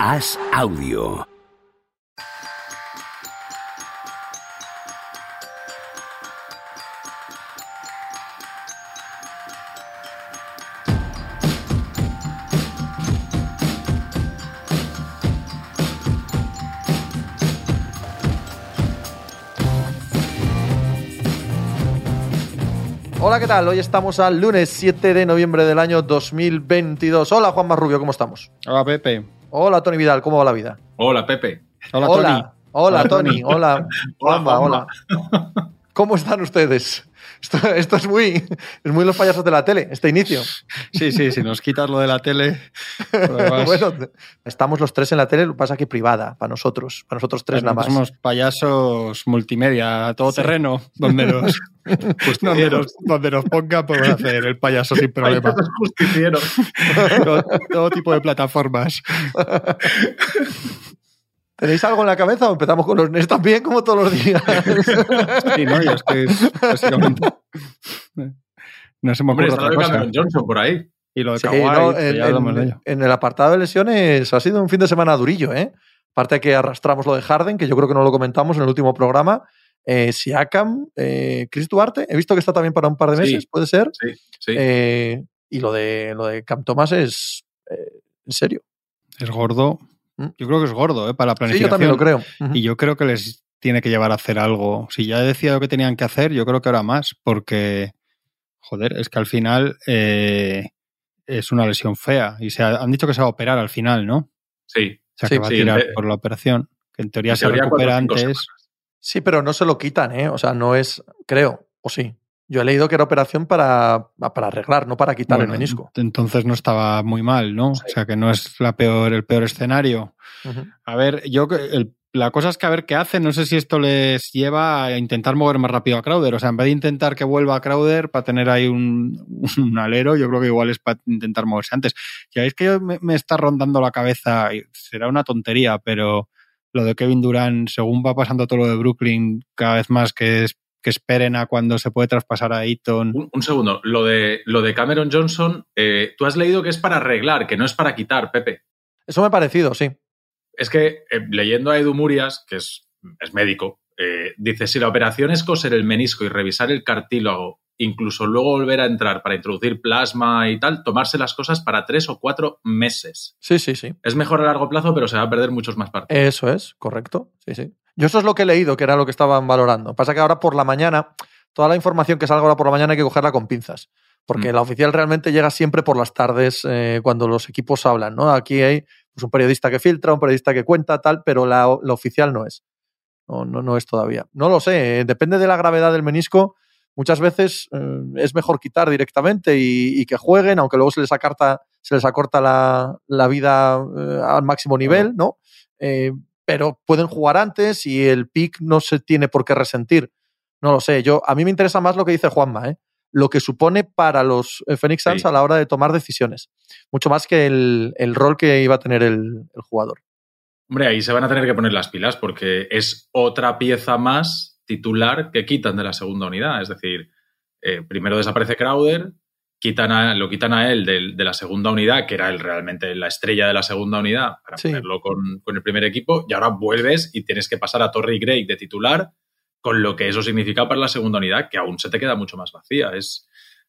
Haz audio. Hola, ¿qué tal? Hoy estamos al lunes 7 de noviembre del año 2022. Hola, Juan Marrubio, ¿cómo estamos? Hola, Pepe. Hola, Tony Vidal, ¿cómo va la vida? Hola, Pepe. Hola, Tony. Hola, hola, Tony. Hola, Juanma, hola. Juanma. ¿Cómo están ustedes? Esto, esto es muy es muy los payasos de la tele, este inicio. Sí, sí, si nos quitas lo de la tele. además, bueno, estamos los tres en la tele, lo que pasa que privada, para nosotros, para nosotros tres nada más. Somos payasos multimedia, todo terreno, donde nos, donde nos, donde nos ponga podemos hacer el payaso sin problema. Justicieros. todo, todo tipo de plataformas. ¿Tenéis algo en la cabeza o empezamos con los NES también, como todos los días? Sí, ¿no? Y es que básicamente no se me ocurre está otra lo de cosa. Cameron Johnson por ahí. Y lo de Sí, Kawhi, no, que en, ya hablamos de en- ello. en el apartado de lesiones ha sido un fin de semana durillo, ¿eh? Aparte de que arrastramos lo de Harden, que yo creo que no lo comentamos en el último programa. Eh, Siakam, eh, Chris Duarte, he visto que está también para un par de Sí. meses, puede ser. Sí, sí. Eh, y lo de, lo de Cam Thomas es eh, en serio. Es gordo. ¿Mm? Yo creo que es gordo, ¿eh? Para la Sí, planificación. yo también lo creo. Y yo creo que les tiene que llevar a hacer algo. Si ya decía lo que tenían que hacer, yo creo que ahora más, porque, joder, es que al final eh, es una lesión fea. Y se ha- han dicho que se va a operar al final, ¿no? Sí. O sea, Sí, que va a tirar por la operación, que en teoría En se recupera antes. semanas. Sí, pero no se lo quitan, ¿eh? O sea, no es, creo, o sí. Yo he leído que era operación para, para arreglar, no para quitar Bueno, el menisco. Entonces no estaba muy mal, ¿no? Sí. O sea, que no es la peor, el peor escenario. A ver, yo el- la cosa es que a ver qué hacen. No sé si esto les lleva a intentar mover más rápido a Crowder. O sea, en vez de intentar que vuelva a Crowder para tener ahí un, un alero, yo creo que igual es para intentar moverse antes. Ya veis que me, me está rondando la cabeza, y será una tontería, pero lo de Kevin Durant, según va pasando todo lo de Brooklyn, cada vez más que, es, que esperen a cuando se puede traspasar a Eaton. Un, un segundo. Lo de, lo de Cameron Johnson, eh, tú has leído que es para arreglar, que no es para quitar, Pepe. Eso me ha parecido, sí. Es que eh, leyendo a Edu Murias, que es, es médico, eh, dice, si la operación es coser el menisco y revisar el cartílago, incluso luego volver a entrar para introducir plasma y tal, tomarse las cosas para tres o cuatro meses. Sí, sí, sí. Es mejor a largo plazo, pero se va a perder muchos más partidos. Eso es, correcto. Sí, sí. Yo eso es lo que he leído, que era lo que estaban valorando. Pasa que ahora por la mañana, toda la información que salga ahora por la mañana hay que cogerla con pinzas. Porque Mm. la oficial realmente llega siempre por las tardes eh, cuando los equipos hablan, ¿no? Aquí hay pues, un periodista que filtra, un periodista que cuenta, tal, pero la, la oficial no es. No, no, no es todavía. No lo sé, eh, depende de la gravedad del menisco. Muchas veces eh, es mejor quitar directamente y, y que jueguen, aunque luego se les acorta, se les acorta la, la vida eh, al máximo nivel, ¿no? Eh, pero pueden jugar antes y el pick no se tiene por qué resentir. No lo sé. Yo, a mí me interesa más lo que dice Juanma, ¿eh? lo que supone para los Phoenix Suns Sí. a la hora de tomar decisiones. Mucho más que el, el rol que iba a tener el, el jugador. Hombre, ahí se van a tener que poner las pilas porque es otra pieza más titular que quitan de la segunda unidad. Es decir, eh, primero desaparece Crowder, quitan a- lo quitan a él de, la segunda unidad, que era él realmente la estrella de la segunda unidad, para Sí. ponerlo con, con el primer equipo, y ahora vuelves y tienes que pasar a Torrey Gray de titular, con lo que eso significa para la segunda unidad, que aún se te queda mucho más vacía. Es,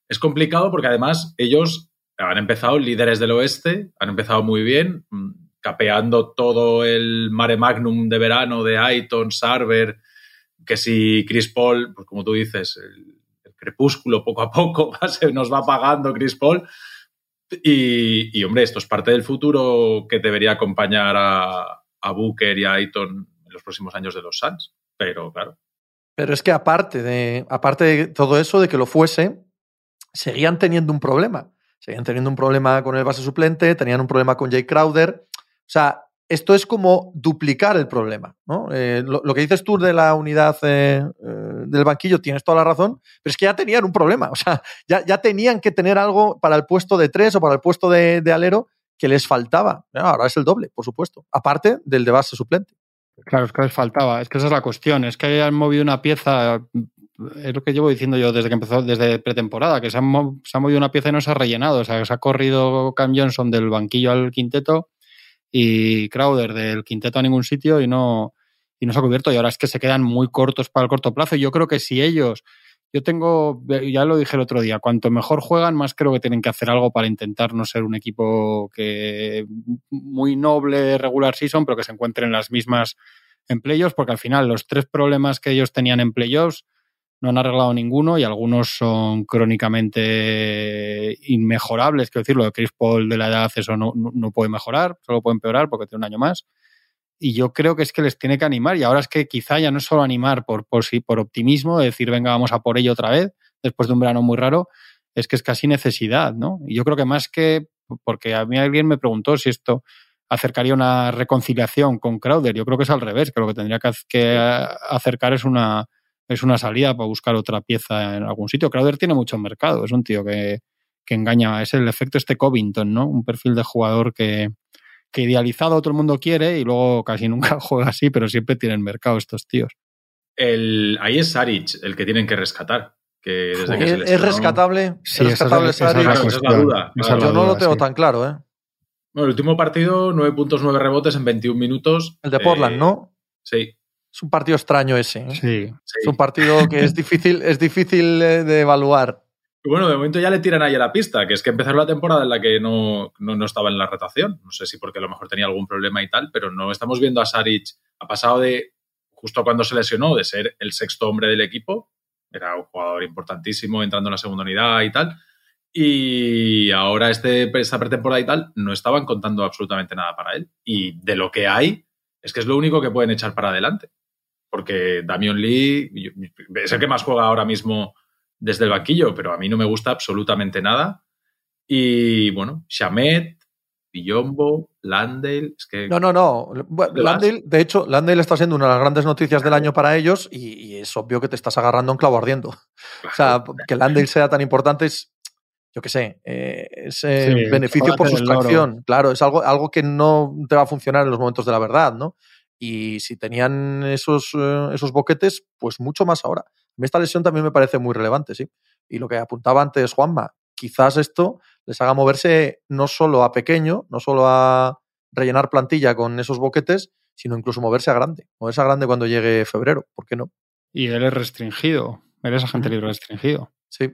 es complicado porque además ellos han empezado líderes del oeste, han empezado muy bien, mm, capeando todo el mare magnum de verano de Aiton, Sarver, que si Chris Paul, pues como tú dices, el, crepúsculo poco a poco se nos va apagando Chris Paul. Y, hombre, esto es parte del futuro que debería acompañar a, a Booker y a Aiton en los próximos años de los Suns. Pero claro, Pero es que aparte de, aparte de todo eso, de que lo fuese, seguían teniendo un problema. Seguían teniendo un problema con el base suplente, tenían un problema con Jay Crowder. O sea, esto es como duplicar el problema. ¿no? Eh, lo, que dices tú de la unidad eh, eh, del banquillo, tienes toda la razón, pero es que ya tenían un problema. O sea, ya, ya tenían que tener algo para el puesto de tres o para el puesto de, alero que les faltaba. Ahora es el doble, por supuesto. Aparte del de base suplente. Claro, es que les faltaba. Es que esa es la cuestión. Es que han movido una pieza. Es lo que llevo diciendo yo desde que empezó, desde pretemporada, que se, ha movido una pieza y no se ha rellenado. O sea, se ha corrido Cam Johnson del banquillo al quinteto y Crowder del quinteto a ningún sitio y no, y no se ha cubierto. Y ahora es que se quedan muy cortos para el corto plazo. Yo creo que si ellos, yo tengo, ya lo dije el otro día, cuanto mejor juegan, más creo que tienen que hacer algo para intentar no ser un equipo que muy noble, regular season, pero que se encuentre en las mismas en playoffs, porque al final los tres problemas que ellos tenían en playoffs no han arreglado ninguno y algunos son crónicamente inmejorables. Quiero decir, lo de Chris Paul de la edad, eso no, no, puede mejorar, solo puede empeorar porque tiene un año más. Y yo creo que es que les tiene que animar. Y ahora es que quizá ya no es solo animar por, por, por optimismo, decir, venga, vamos a por ello otra vez, después de un verano muy raro, es que es casi necesidad, ¿no? Y yo creo que más que, porque a mí alguien me preguntó si esto acercaría una reconciliación con Crowder. Yo creo que es al revés, que lo que tendría que acercar es una, es una salida para buscar otra pieza en algún sitio. Crowder tiene mucho mercado, es un tío que, que engaña, es el efecto este Covington, ¿no? Un perfil de jugador que, que idealizado todo el mundo quiere y luego casi nunca juega así, pero siempre tienen mercado estos tíos. El, ahí es Saric el que tienen que rescatar. Que desde que ¿Es, rescatable? Sí, ¿Es rescatable esa, esa, es la duda. Yo no lo tengo tan claro, ¿eh? Bueno, el último partido, 9 puntos, 9 rebotes en 21 minutos. El de Portland, eh, ¿no? Sí. Es un partido extraño ese. ¿eh? Sí. Es un partido que es difícil, es difícil de evaluar. Bueno, de momento ya le tiran ahí a la pista, que es que empezó la temporada en la que no, no, no, estaba en la rotación. No sé si porque a lo mejor tenía algún problema y tal, pero no estamos viendo a Saric. Ha pasado de, justo cuando se lesionó, de ser el sexto hombre del equipo. Era un jugador importantísimo entrando en la segunda unidad y tal. Y ahora este, esta pretemporada y tal, no estaban contando absolutamente nada para él. Y de lo que hay, es que es lo único que pueden echar para adelante. Porque Damian Lee es el que más juega ahora mismo desde el banquillo, pero a mí no me gusta absolutamente nada. Y bueno, Shamet, Pillombo, Landale, es que... No, no, no. Landale, de hecho, Landale está siendo una de las grandes noticias del año para ellos y, y es obvio que te estás agarrando un clavo ardiendo. Claro. O sea, que Landale sea tan importante es, yo qué sé, eh, es eh, sí, beneficio por sustracción. Claro, es algo, algo que no te va a funcionar en los momentos de la verdad, ¿no? Y si tenían esos, eh, esos boquetes, pues mucho más ahora. Esta lesión también me parece muy relevante, sí. Y lo que apuntaba antes Juanma, quizás esto les haga moverse no solo a pequeño, no solo a rellenar plantilla con esos boquetes, sino incluso moverse a grande. Moverse a grande cuando llegue febrero, ¿por qué no? Y él es restringido, él es agente libre restringido. Sí.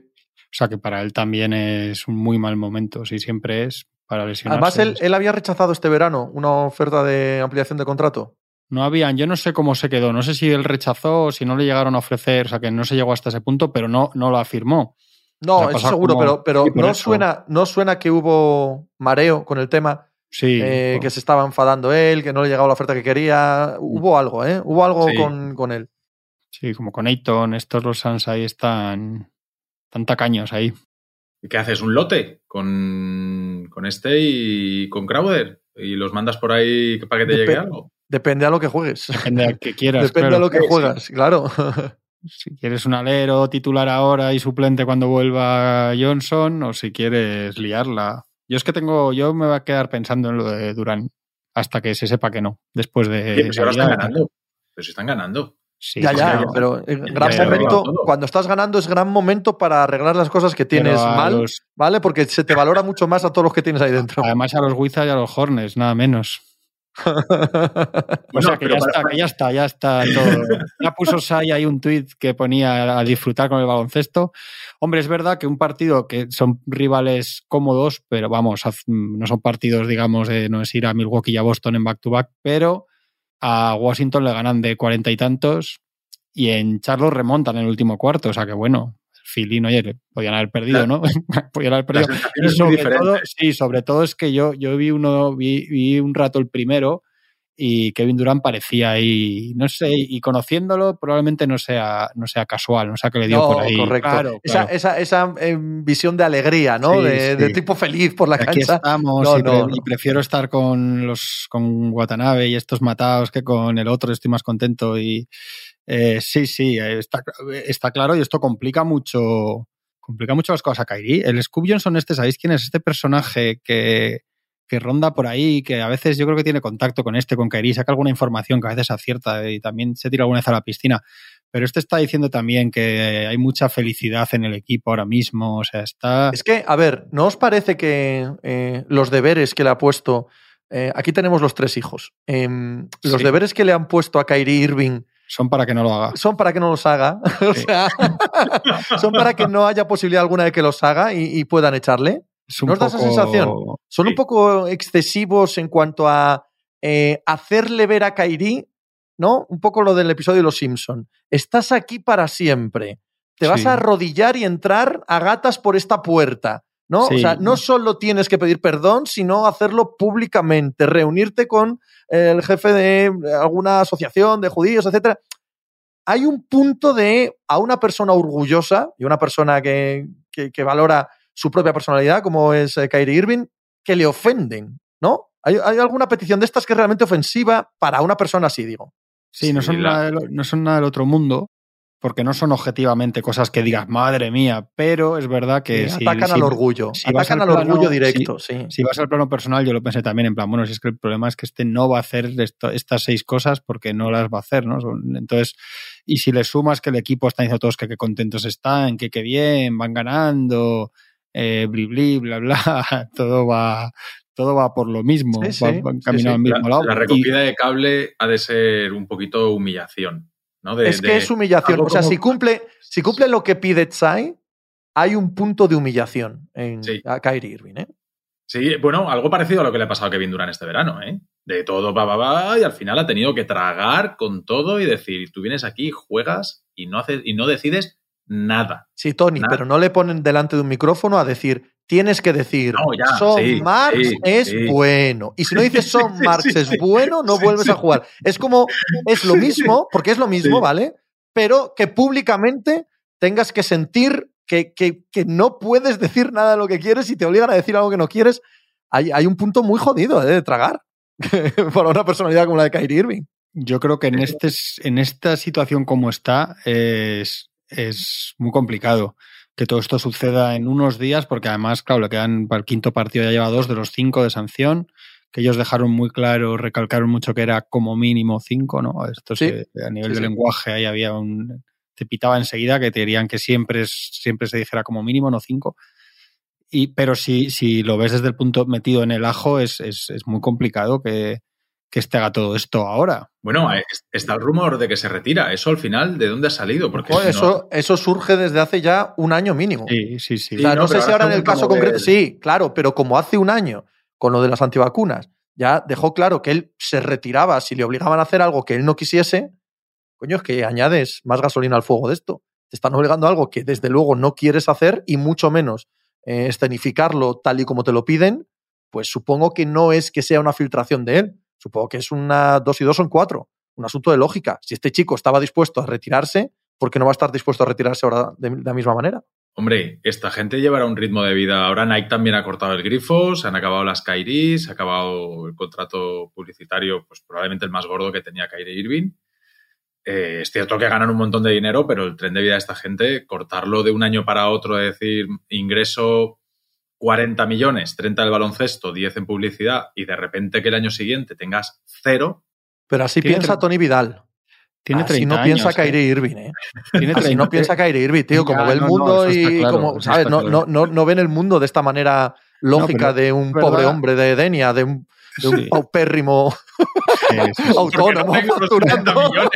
O sea que para él también es un muy mal momento, si siempre es para lesionarse. Además, él, él había rechazado este verano una oferta de ampliación de contrato. No habían, yo no sé cómo se quedó, no sé si él rechazó o si no le llegaron a ofrecer, o sea que no se llegó hasta ese punto, pero no, no lo afirmó. No, eso seguro, como... pero, pero sí, no, eso. suena, no suena que hubo mareo con el tema, sí, eh, que se estaba enfadando él, que no le llegaba la oferta que quería. Hubo algo, ¿eh? Hubo algo Sí. con, con él. Sí, como con Ayton, estos los Suns ahí están, tan tacaños ahí. ¿Y qué haces? ¿Un lote con, con este y con Crowder? ¿Y los mandas por ahí para que te Dep llegue algo? Depende a lo que juegues. Depende a que quieras. Depende claro. a lo que juegas, claro. Si quieres un alero titular ahora y suplente cuando vuelva Johnson, o si quieres liarla. Yo es que tengo, yo me voy a quedar pensando en lo de Durán hasta que se sepa que no, después de. Pues ahora Navidad. están ganando. Pero si están ganando. Sí, ya, ya, pero en gran ya, ya, momento, cuando estás ganando es gran momento para arreglar las cosas que tienes mal, los- ¿vale? Porque se te valora mucho más a todos los que tienes ahí dentro. además a los Wizards y a los Hornets, nada menos. O sea que ya para- está, que ya está, ya está todo. Ya puso Sai ahí un tuit que ponía a disfrutar con el baloncesto. Hombre, es verdad que un partido que son rivales cómodos, pero vamos, haz- no son partidos, digamos, de no es ir a Milwaukee y a Boston en back-to-back, pero a Washington le ganan de cuarenta y tantos y en Charlotte remontan en el último cuarto. O sea que bueno, Philly, no, oye, podían haber perdido, ¿no? podían haber perdido. Y sobre todo, sí, sobre todo es que yo, yo vi uno, vi, vi un rato el primero y Kevin Durant parecía ahí, no sé, y conociéndolo probablemente no sea, no sea casual, no sea que le dio No, por ahí. correcto. Claro, Esa, claro. esa, esa eh, visión de alegría, ¿no? Sí, de, sí. de tipo feliz por la Aquí cancha. estamos No, y, no, pre- no. y prefiero estar con los con Watanabe y estos matados que con el otro estoy más contento y eh, sí sí eh, está, está claro y esto complica mucho complica mucho las cosas a Kairi el Scoop Johnson este sabéis quién es este personaje que que ronda por ahí, que a veces yo creo que tiene contacto con este, con Kairi, saca alguna información que a veces acierta y también se tira alguna vez a la piscina. Pero este está diciendo también que hay mucha felicidad en el equipo ahora mismo, o sea, está... Es que, a ver, ¿no os parece que eh, los deberes que le ha puesto eh, aquí tenemos los tres hijos. Em, los Sí. deberes que le han puesto a Kyrie Irving Son para que no lo haga. son para que no los haga. o sea, son para que no haya posibilidad alguna de que los haga y, y puedan echarle. Es ¿No esa sensación? Son Sí. un poco excesivos en cuanto a eh, hacerle ver a Kyrie, ¿no? Un poco lo del episodio de Los Simpson. Estás aquí para siempre. Te vas a arrodillar y entrar a gatas por esta puerta. ¿no? Sí. O sea, no solo tienes que pedir perdón, sino hacerlo públicamente, reunirte con el jefe de alguna asociación de judíos, etcétera. Hay un punto de a una persona orgullosa y una persona que, que- que valora su propia personalidad, como es eh, Kyrie Irving, que le ofenden, ¿no? Hay, hay alguna petición de estas que es realmente ofensiva para una persona así, digo. Sí, no, Sí, son la- nada del, no son nada del otro mundo, porque no son objetivamente cosas que digas, madre mía, pero es verdad que si, atacan si- al orgullo. si atacan al al plano- orgullo directo, sí. si vas al plano personal, yo lo pensé también en plan, bueno, si es que el problema es que este no va a hacer esto- estas seis cosas porque no las va a hacer, ¿no? Entonces, y si le sumas que el equipo está diciendo todos que qué contentos están, que qué bien, van ganando, eh, bli, bli, bla, bla, todo va, todo va por lo mismo, Sí, sí, van, van sí, caminando sí. al mismo La, lado. la Y- recogida de cable ha de ser un poquito humillación. ¿no? De- es que de- es humillación. O sea, como- si cumple, si cumple lo que pide Tsai, hay un punto de humillación en Sí. a Kyrie Irving, ¿eh? Sí, bueno, algo parecido a lo que le ha pasado a Kevin Durant este verano, ¿eh? De todo va, va, va, y al final ha tenido que tragar con todo y decir, tú vienes aquí, juegas y no, haces, y no decides nada. Sí, Tony, Nada. pero no le ponen delante de un micrófono a decir, tienes que decir, No, ya, Son sí, Marx sí, es sí. bueno. Y si no dices Son Marx sí, es bueno, no Sí, vuelves sí. a jugar. Es como, es lo mismo, porque es lo mismo, Sí. ¿vale? Pero que públicamente tengas que sentir que, que- que no puedes decir nada de lo que quieres y te obligan a decir algo que no quieres. Hay, hay un punto muy jodido ¿eh? de tragar para una personalidad como la de Kyrie Irving. Yo creo que en, este, en esta situación como está es, es muy complicado que todo esto suceda en unos días, porque además, claro, le quedan para el quinto partido, ya lleva dos de los cinco de sanción, que ellos dejaron muy claro, recalcaron mucho que era como mínimo cinco, ¿no? Esto Sí. se- a nivel Sí, de sí. lenguaje ahí había un... Te pitaba enseguida que te dirían que siempre, siempre se dijera como mínimo, no cinco. Y, pero si, si lo ves desde el punto metido en el ajo, es, es, es muy complicado que, que este haga todo esto ahora. Bueno, está el rumor de que se retira. ¿Eso al final de dónde ha salido? Porque Ojo, si no- eso, eso surge desde hace ya un año mínimo. Sí, sí, sí. O sea, Sí, no, no, sé si ahora en el caso concreto. Sí, claro, pero como hace un año, con lo de las antivacunas, ya dejó claro que él se retiraba si le obligaban a hacer algo que él no quisiese. Coño, es que añades más gasolina al fuego de esto. Te están obligando a algo que desde luego no quieres hacer y mucho menos eh, escenificarlo tal y como te lo piden. Pues supongo que no es que sea una filtración de él. Supongo que es una dos y dos son cuatro. Un asunto de lógica. Si este chico estaba dispuesto a retirarse, ¿por qué no va a estar dispuesto a retirarse ahora de- de la misma manera? Hombre, esta gente llevará un ritmo de vida. Ahora Nike también ha cortado el grifo, se han acabado las Kyrie, se ha acabado el contrato publicitario, pues probablemente el más gordo que tenía Kyrie Irving. Eh, es cierto que ganan un montón de dinero, pero el tren de vida de esta gente, cortarlo de un año para otro, es decir, ingreso 40 millones, 30 del baloncesto, 10 en publicidad, y de repente que el año siguiente tengas cero, Pero así piensa Tony Vidal. Tiene así 30 no piensa años, ¿eh? Kyrie Irving, ¿eh? Tiene Así 30. no piensa Kyrie Irving, tío, como Ya, ve el no, no, mundo está y claro, como, ¿sabes? No, claro. no, no, no ven el mundo de esta manera lógica pero de un es pobre verdad. hombre de Denia, de un, de un Sí. paupérrimo Sí, sí, sí. autónomo no tengo los 40 facturando. millones.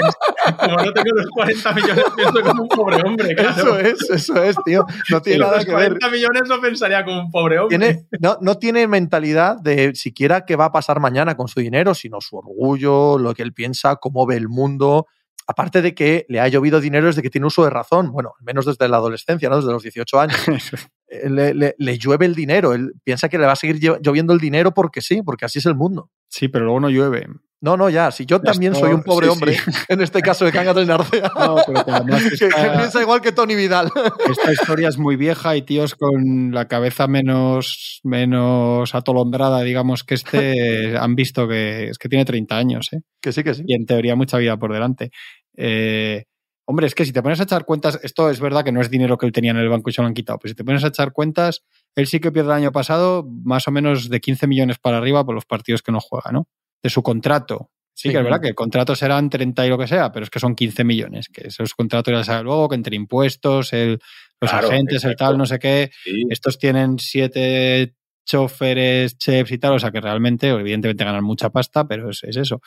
Como no tengo los 40 millones, pienso como un pobre hombre, claro. Eso es, eso es, tío. No tiene Si nada los que ver. 40 millones no pensaría como un pobre hombre. Tiene, no, no tiene mentalidad de siquiera qué va a pasar mañana con su dinero, sino su orgullo, lo que él piensa, cómo ve el mundo. Aparte de que le ha llovido dinero desde que tiene uso de razón, bueno, al menos desde la adolescencia, ¿no? desde los 18 años. Eh, Le, le- le llueve el dinero, él piensa que le va a seguir lloviendo el dinero porque sí, porque así es el mundo. Sí, pero luego no llueve. No, no, ya, si yo también soy un pobre sí, hombre, sí. en este caso de Cangas del Narcea, No, pero que además que, que piensa igual que Tony Vidal. esta historia es muy vieja y tíos con la cabeza menos, menos atolondrada, digamos, que este, han visto que es que tiene 30 años, ¿eh? que sí, que sí. y en teoría mucha vida por delante. Eh, hombre, es que si te pones a echar cuentas, esto es verdad que no es dinero que él tenía en el banco y se lo han quitado, pero si te pones a echar cuentas, él sí que pierde el año pasado más o menos de 15 millones para arriba por los partidos que no juega, ¿no? De su contrato. Sí, Sí. que es verdad que el contrato serán 30 y lo que sea, pero es que son 15 millones, que esos contratos ya sabe luego, que entre impuestos, el, los Claro, agentes, el tal, no sé qué, Sí. estos tienen siete choferes, chefs y tal, o sea que realmente, evidentemente ganan mucha pasta, pero es, es eso.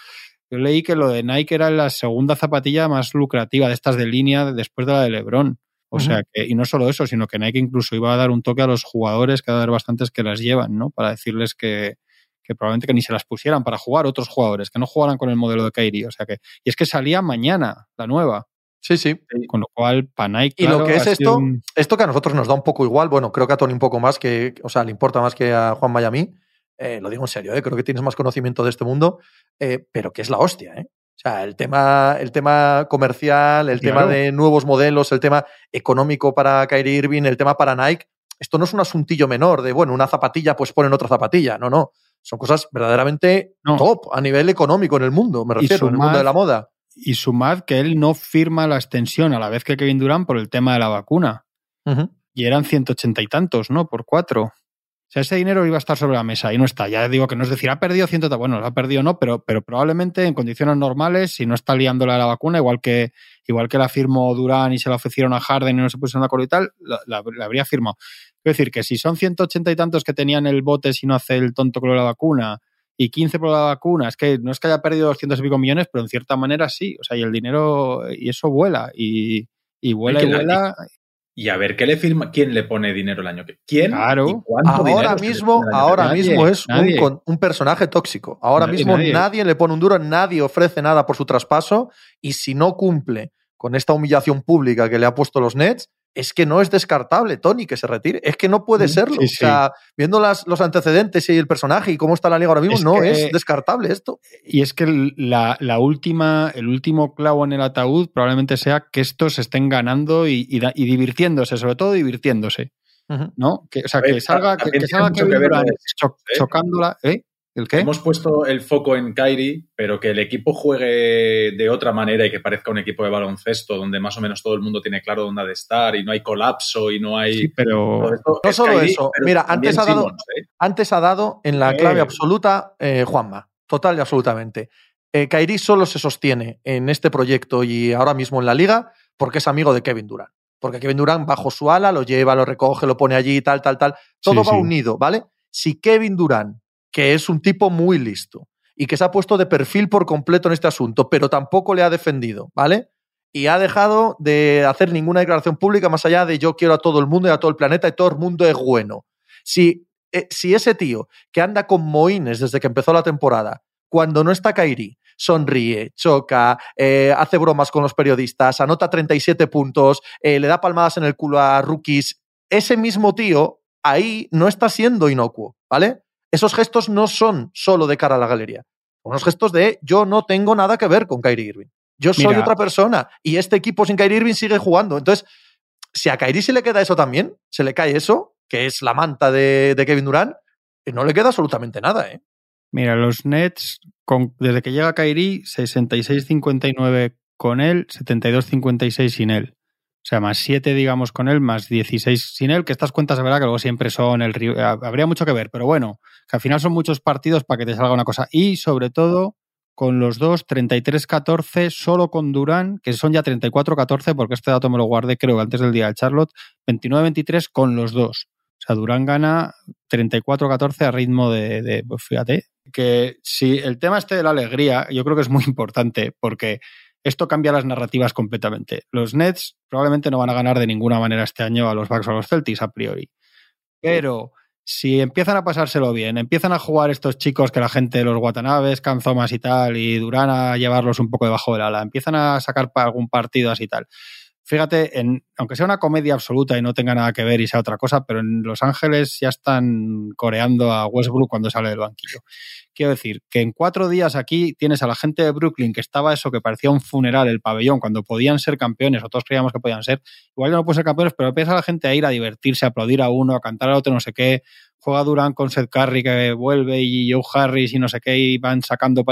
Yo leí que lo de Nike era la segunda zapatilla más lucrativa de estas de línea después de la de LeBron. O sea que, y no solo eso, sino que Nike incluso iba a dar un toque a los jugadores, que va a haber bastantes que las llevan, ¿no? Para decirles que, que probablemente que ni se las pusieran para jugar otros jugadores, que no jugaran con el modelo de Kairi. O sea que, y es que salía mañana la nueva. Sí, sí. Con lo cual, para Nike. Y lo que es esto, esto que a nosotros nos da un poco igual, bueno, creo que a Tony un poco más, que, o sea, le importa más que a Juan Miami. Eh, lo digo en serio, eh, creo que tienes más conocimiento de este mundo, eh, pero que es la hostia, ¿eh? O sea, el tema, el tema comercial, el tema de nuevos modelos, el tema económico para Kyrie Irving, el tema para Nike, esto no es un asuntillo menor de, bueno, una zapatilla, pues ponen otra zapatilla. No, no. Son cosas verdaderamente top a nivel económico en el mundo, me refiero, en el mundo de la moda. Y sumad que él no firma la extensión a la vez que Kevin Durant por el tema de la vacuna. Y eran ciento ochenta y tantos, ¿no? Por cuatro sea, ese dinero iba a estar sobre la mesa y no está. Ya digo que no es decir, ha perdido ciento, bueno, lo ha perdido no, pero, pero probablemente en condiciones normales, si no está liándola la vacuna, igual que, igual que la firmó Durán y se la ofrecieron a Harden y no se puso en acuerdo y tal, la, habría firmado. Es decir, que si son ciento ochenta y tantos que tenían el bote si no hace el tonto con la vacuna y 15 por la vacuna, es que no es que haya perdido 200 y pico millones, pero en cierta manera sí. O sea, y el dinero, y eso vuela, y, y vuela y vuela. Y a ver qué le firma, quién le pone dinero el año que. ¿Quién? Claro. ahora mismo, ahora mismo es un, un, personaje tóxico. Ahora mismo nadie. le pone un duro, nadie ofrece nada por su traspaso. Y si no cumple con esta humillación pública que le ha puesto los Nets, es que no es descartable, Tony, que se retire. Es que no puede serlo. o sea, viendo las, los antecedentes y el personaje y cómo está la liga ahora mismo, no es descartable esto. Y es que la, la, última, el último clavo en el ataúd probablemente sea que estos estén ganando y, y, divirtiéndose, sobre todo divirtiéndose. ¿No? Que, o sea, que salga, que, que salga que, chocándola. ¿eh? Hemos puesto el foco en Kairi, pero que el equipo juegue de otra manera y que parezca un equipo de baloncesto donde más o menos todo el mundo tiene claro dónde ha de estar y no hay colapso y no hay. pero no solo eso. Mira, antes ha, dado, ¿eh? antes ha dado en la clave absoluta eh, Juanma, total y absolutamente. Eh, Kairi solo se sostiene en este proyecto y ahora mismo en la liga porque es amigo de Kevin Durant. Porque Kevin Durant bajo su ala lo lleva, lo recoge, lo pone allí, tal, tal, tal. Todo va unido, ¿vale? Si Kevin Durant que es un tipo muy listo y que se ha puesto de perfil por completo en este asunto, pero tampoco le ha defendido, ¿vale? Y ha dejado de hacer ninguna declaración pública más allá de yo quiero a todo el mundo y a todo el planeta y todo el mundo es bueno. Si, eh, si ese tío que anda con moines desde que empezó la temporada, cuando no está Kairi, sonríe, choca, eh, hace bromas con los periodistas, anota 37 puntos, eh, le da palmadas en el culo a rookies, ese mismo tío ahí no está siendo inocuo, ¿vale? Esos gestos no son solo de cara a la galería. Son unos gestos de yo no tengo nada que ver con Kyrie Irving. Yo soy otra persona y este equipo sin Kyrie Irving sigue jugando. Entonces, si a Kyrie se le queda eso también, se le cae eso, que es la manta de, Kevin Durant, eh, no le queda absolutamente nada. ¿eh? Mira, los Nets, desde que llega Kyrie, 66-59 con él, 72-56 sin él. O sea, más 7, digamos, con él, más 16 sin él, que estas cuentas, de verdad, que luego siempre son el... Habría mucho que ver, pero bueno, que al final son muchos partidos para que te salga una cosa. Y sobre todo, con los dos, 33-14, solo con Durán, que son ya 34-14, porque este dato me lo guardé, creo, antes del día de Charlotte, 29-23 con los dos. O sea, Durán gana 34-14 a ritmo de, de, pues fíjate, que si el tema este de la alegría, yo creo que es muy importante, porque esto cambia las narrativas completamente. Los Nets probablemente no van a ganar de ninguna manera este año a los Bucks o a los Celtics a priori. Pero si empiezan a pasárselo bien, empiezan a jugar estos chicos que la gente, los Watanabes, Canzomas y tal, y Durán a llevarlos un poco debajo del ala, empiezan a sacar algún partido así y tal. Fíjate, en, aunque sea una comedia absoluta y no tenga nada que ver y sea otra cosa, pero en Los Ángeles ya están coreando a Westbrook cuando sale del banquillo. Quiero decir que en cuatro días aquí tienes a la gente de Brooklyn que estaba eso que parecía un funeral, el pabellón, cuando podían ser campeones, o todos creíamos que podían ser. Igual ya no pueden ser campeones, pero empieza la gente a ir a divertirse, a aplaudir a uno, a cantar al otro, no sé qué. Juega Durán con Seth Curry que vuelve y Joe Harris y no sé qué, y van sacando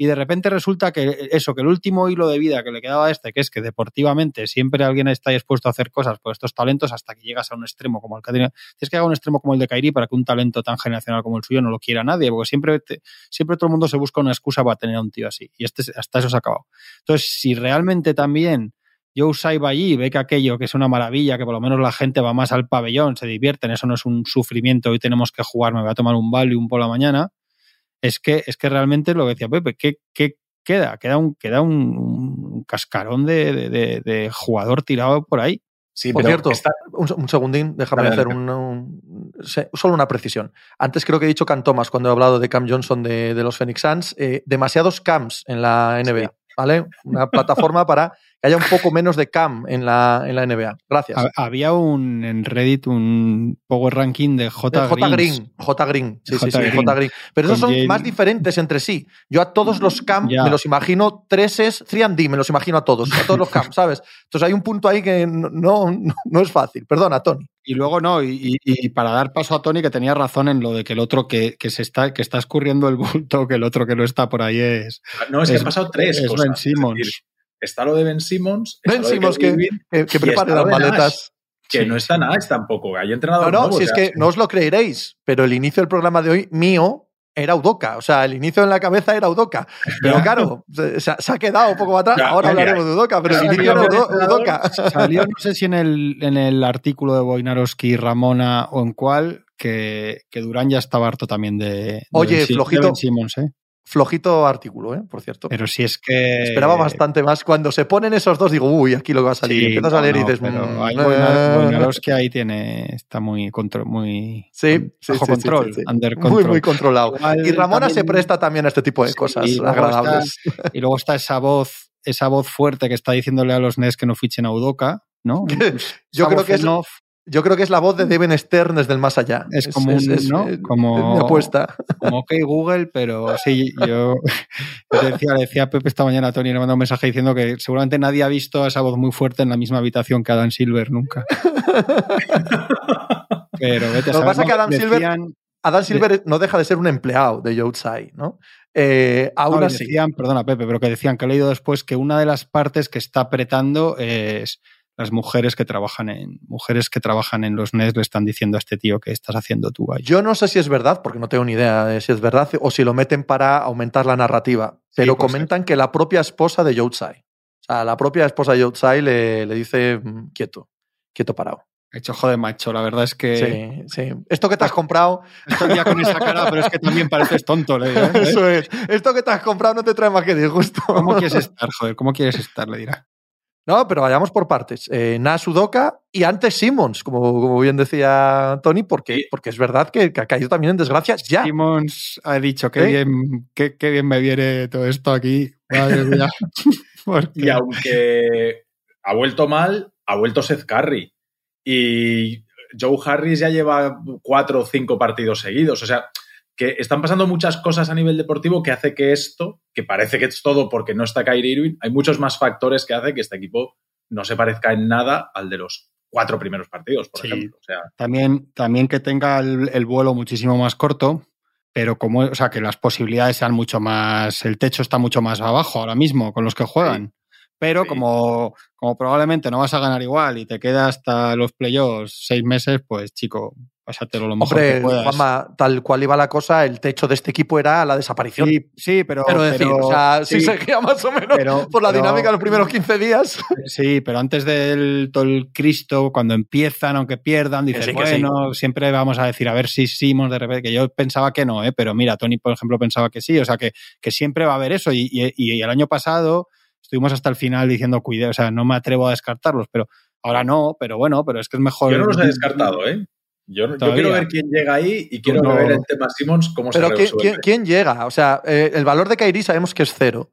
y de repente resulta que eso, que el último hilo de vida que le quedaba a este, que es que deportivamente siempre alguien está dispuesto a hacer cosas por estos talentos hasta que llegas a un extremo como el que tiene. Tienes que llegar a un extremo como el de Kairi para que un talento tan generacional como el suyo no lo quiera nadie, porque siempre, siempre todo el mundo se busca una excusa para tener a un tío así. Y este, hasta eso se ha acabado. Entonces, si realmente también Joe Sai va allí y ve que aquello que es una maravilla, que por lo menos la gente va más al pabellón, se divierten, eso no es un sufrimiento, hoy tenemos que jugar, me voy a tomar un Valium por la mañana, es que, es que realmente lo que decía Pepe, ¿qué, qué queda? Queda un, queda un, un cascarón de, de, de, jugador tirado por ahí. Sí, por cierto, está... un, un, segundín, déjame hacer un, un, solo una precisión. Antes creo que he dicho Cam Thomas cuando he hablado de Cam Johnson de, de los Phoenix Suns. Eh, demasiados Cams en la NBA, sí. ¿Vale? Una plataforma para que haya un poco menos de cam en la, en la NBA. Gracias. Había un en Reddit un Power Ranking de J. J. Green. J. Green. Sí, J. sí, sí, Green. J. Green. Pero esos son Jane... más diferentes entre sí. Yo a todos los cam me los imagino treses, 3D, me los imagino a todos, a todos los cam, ¿sabes? Entonces hay un punto ahí que no, no, no es fácil. Perdona, Tony. Y luego no, y, y, para dar paso a Tony, que tenía razón en lo de que el otro que, que se está, que está escurriendo el bulto, que el otro que no está por ahí es. No, es, es que han pasado tres. Es cosas. Ben Simmons está lo de Ben Simmons. Ben Simmons que, que, que, prepare las maletas. que sí. no está nada tampoco. Hay entrenador No, no, nuevo, si o es que no os lo creeréis, pero el inicio del programa de hoy mío era Udoca. O sea, el inicio en la cabeza era Udoca. Pero claro, se, se, ha quedado un poco atrás. Ya, Ahora hablaremos de Udoca, pero el inicio era Udoca. Salió, no sé si en el, en el artículo de Boinarowski, Ramona o en cuál, que, que Durán ya estaba harto también de, de Oye, ben, flojito. de ben Simmons, ¿eh? Flojito artículo, ¿eh? por cierto. Pero si es que. Esperaba bastante más. Cuando se ponen esos dos, digo, uy, aquí lo que va a salir. Sí, Empiezas no, a leer no, y dices, pero mmm, hay eh... que ahí tiene. Está muy. Control, muy sí, sí, bajo sí, control, sí, under control. Muy, muy controlado. Igual, y Ramona también, se presta también a este tipo de cosas y agradables. Está, y luego está esa voz, esa voz fuerte que está diciéndole a los NES que no fichen a Udoka, ¿no? Yo creo que es. Yo creo que es la voz de Devin Stern desde el más allá. Es como es, un, es, ¿no? como, mi apuesta. Como OK Google, pero sí, yo, yo decía, decía Pepe esta mañana a Tony, le mandó un mensaje diciendo que seguramente nadie ha visto esa voz muy fuerte en la misma habitación que Adam Silver nunca. pero vete a Lo que pasa es que Adam decían, Silver, Adam Silver no deja de ser un empleado de Youtside, ¿no? Eh, aún no, así. Decían, perdona Pepe, pero que decían que he leído después que una de las partes que está apretando es las mujeres que trabajan en mujeres que trabajan en los NES le están diciendo a este tío que estás haciendo tú ahí. Yo no sé si es verdad, porque no tengo ni idea de si es verdad o si lo meten para aumentar la narrativa, pero sí, comentan ser. que la propia esposa de Youtsai, o sea, la propia esposa de Youtsai le, le dice mm, quieto, quieto parado. Hecho joder, macho, la verdad es que. Sí, sí. Esto que te has comprado. Estoy ya con esa cara, pero es que también pareces tonto, le dirá. ¿eh? Eso es. Esto que te has comprado no te trae más que disgusto. ¿Cómo quieres estar, joder? ¿Cómo quieres estar? Le dirá. No, pero vayamos por partes. Eh, Nas Udoka y antes Simmons, como, como, bien decía Tony, porque, sí. porque es verdad que, que, ha caído también en desgracia ya. Simmons ha dicho que ¿Eh? bien, qué, qué bien me viene todo esto aquí. Madre mía. y aunque ha vuelto mal, ha vuelto Seth Curry. Y Joe Harris ya lleva cuatro o cinco partidos seguidos. O sea, que están pasando muchas cosas a nivel deportivo que hace que esto, que parece que es todo porque no está Kyrie Irving, hay muchos más factores que hacen que este equipo no se parezca en nada al de los cuatro primeros partidos, por sí. ejemplo. O sea, también, también que tenga el, el, vuelo muchísimo más corto, pero como, o sea, que las posibilidades sean mucho más, el techo está mucho más abajo ahora mismo con los que juegan. Sí. Pero sí. como, como probablemente no vas a ganar igual y te queda hasta los playoffs seis meses, pues chico, pásatelo lo mejor Hombre, que puedas. Juanma, tal cual iba la cosa, el techo de este equipo era la desaparición. Sí, sí pero... Pero decir, pero, o sea, sí, sí seguía más o menos pero, por la pero, dinámica de los primeros 15 días. Sí, pero antes del todo el Cristo, cuando empiezan, aunque pierdan, dices, sí, bueno, sí. siempre vamos a decir, a ver si Simons de repente, que yo pensaba que no, ¿eh? pero mira, Tony, por ejemplo, pensaba que sí, o sea, que, que siempre va a haber eso. Y, y, y el año pasado estuvimos hasta el final diciendo, cuide, o sea, no me atrevo a descartarlos, pero ahora no, pero bueno, pero es que es mejor. Yo no los he descartado, ¿eh? Yo, yo, quiero ver quién llega ahí y quiero no. ver el tema Simmons cómo pero se resuelve. ¿quién, ¿quién, llega? O sea, eh, el valor de Kairi sabemos que es cero.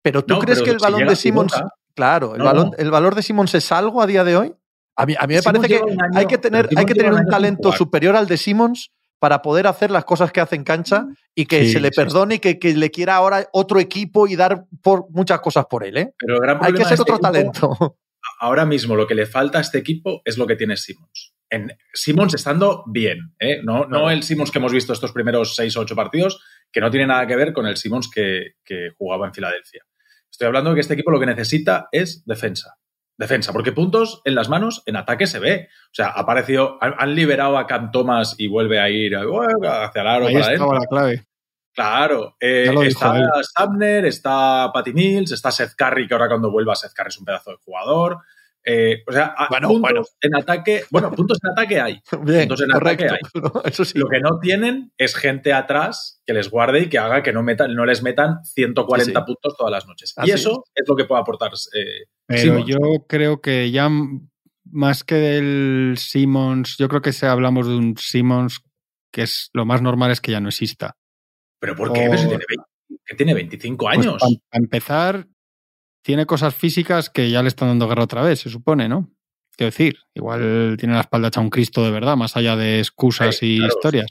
Pero ¿tú no, crees pero que el balón si de Simmons... Claro, el, no. balón, el valor de Simmons es algo a día de hoy? A mí, a mí me parece que año, hay que tener, hay que tener un talento superior al de Simmons para poder hacer las cosas que hace en cancha y que sí, se le perdone y que, que, le quiera ahora otro equipo y dar por muchas cosas por él. ¿eh? Pero Hay que ser este otro equipo, talento. Ahora mismo lo que le falta a este equipo es lo que tiene Simmons. En Simmons estando bien, ¿eh? no, no el Simmons que hemos visto estos primeros seis o ocho partidos, que no tiene nada que ver con el Simmons que, que jugaba en Filadelfia. Estoy hablando de que este equipo lo que necesita es defensa defensa, porque puntos en las manos, en ataque se ve. O sea, ha aparecido, han, liberado a Cam Thomas y vuelve a ir hacia el aro Ahí para estaba la clave. Claro, eh, está él. Sumner, está Patty Mills, está Seth Curry, que ahora cuando vuelva Seth Curry es un pedazo de jugador. Eh, o sea, Bueno, puntos bueno. en ataque, bueno, puntos en ataque hay. Bien, Entonces, en correcto. ataque ¿no? Eso sí. Lo que no tienen es gente atrás que les guarde y que haga que no, metan, no les metan 140 Sí, sí. puntos todas las noches. Así y eso es. lo que puede aportar eh, Pero Simmons. yo creo que ya más que del Simmons, yo creo que si hablamos de un Simmons que es lo más normal es que ya no exista. ¿Pero por qué? Tiene, 20 que tiene 25 Pues años. para empezar, tiene cosas físicas que ya le están dando guerra otra vez, se supone, ¿no? Quiero decir, igual tiene la espalda hecha un Cristo de verdad, más allá de excusas Sí, y claro, historias.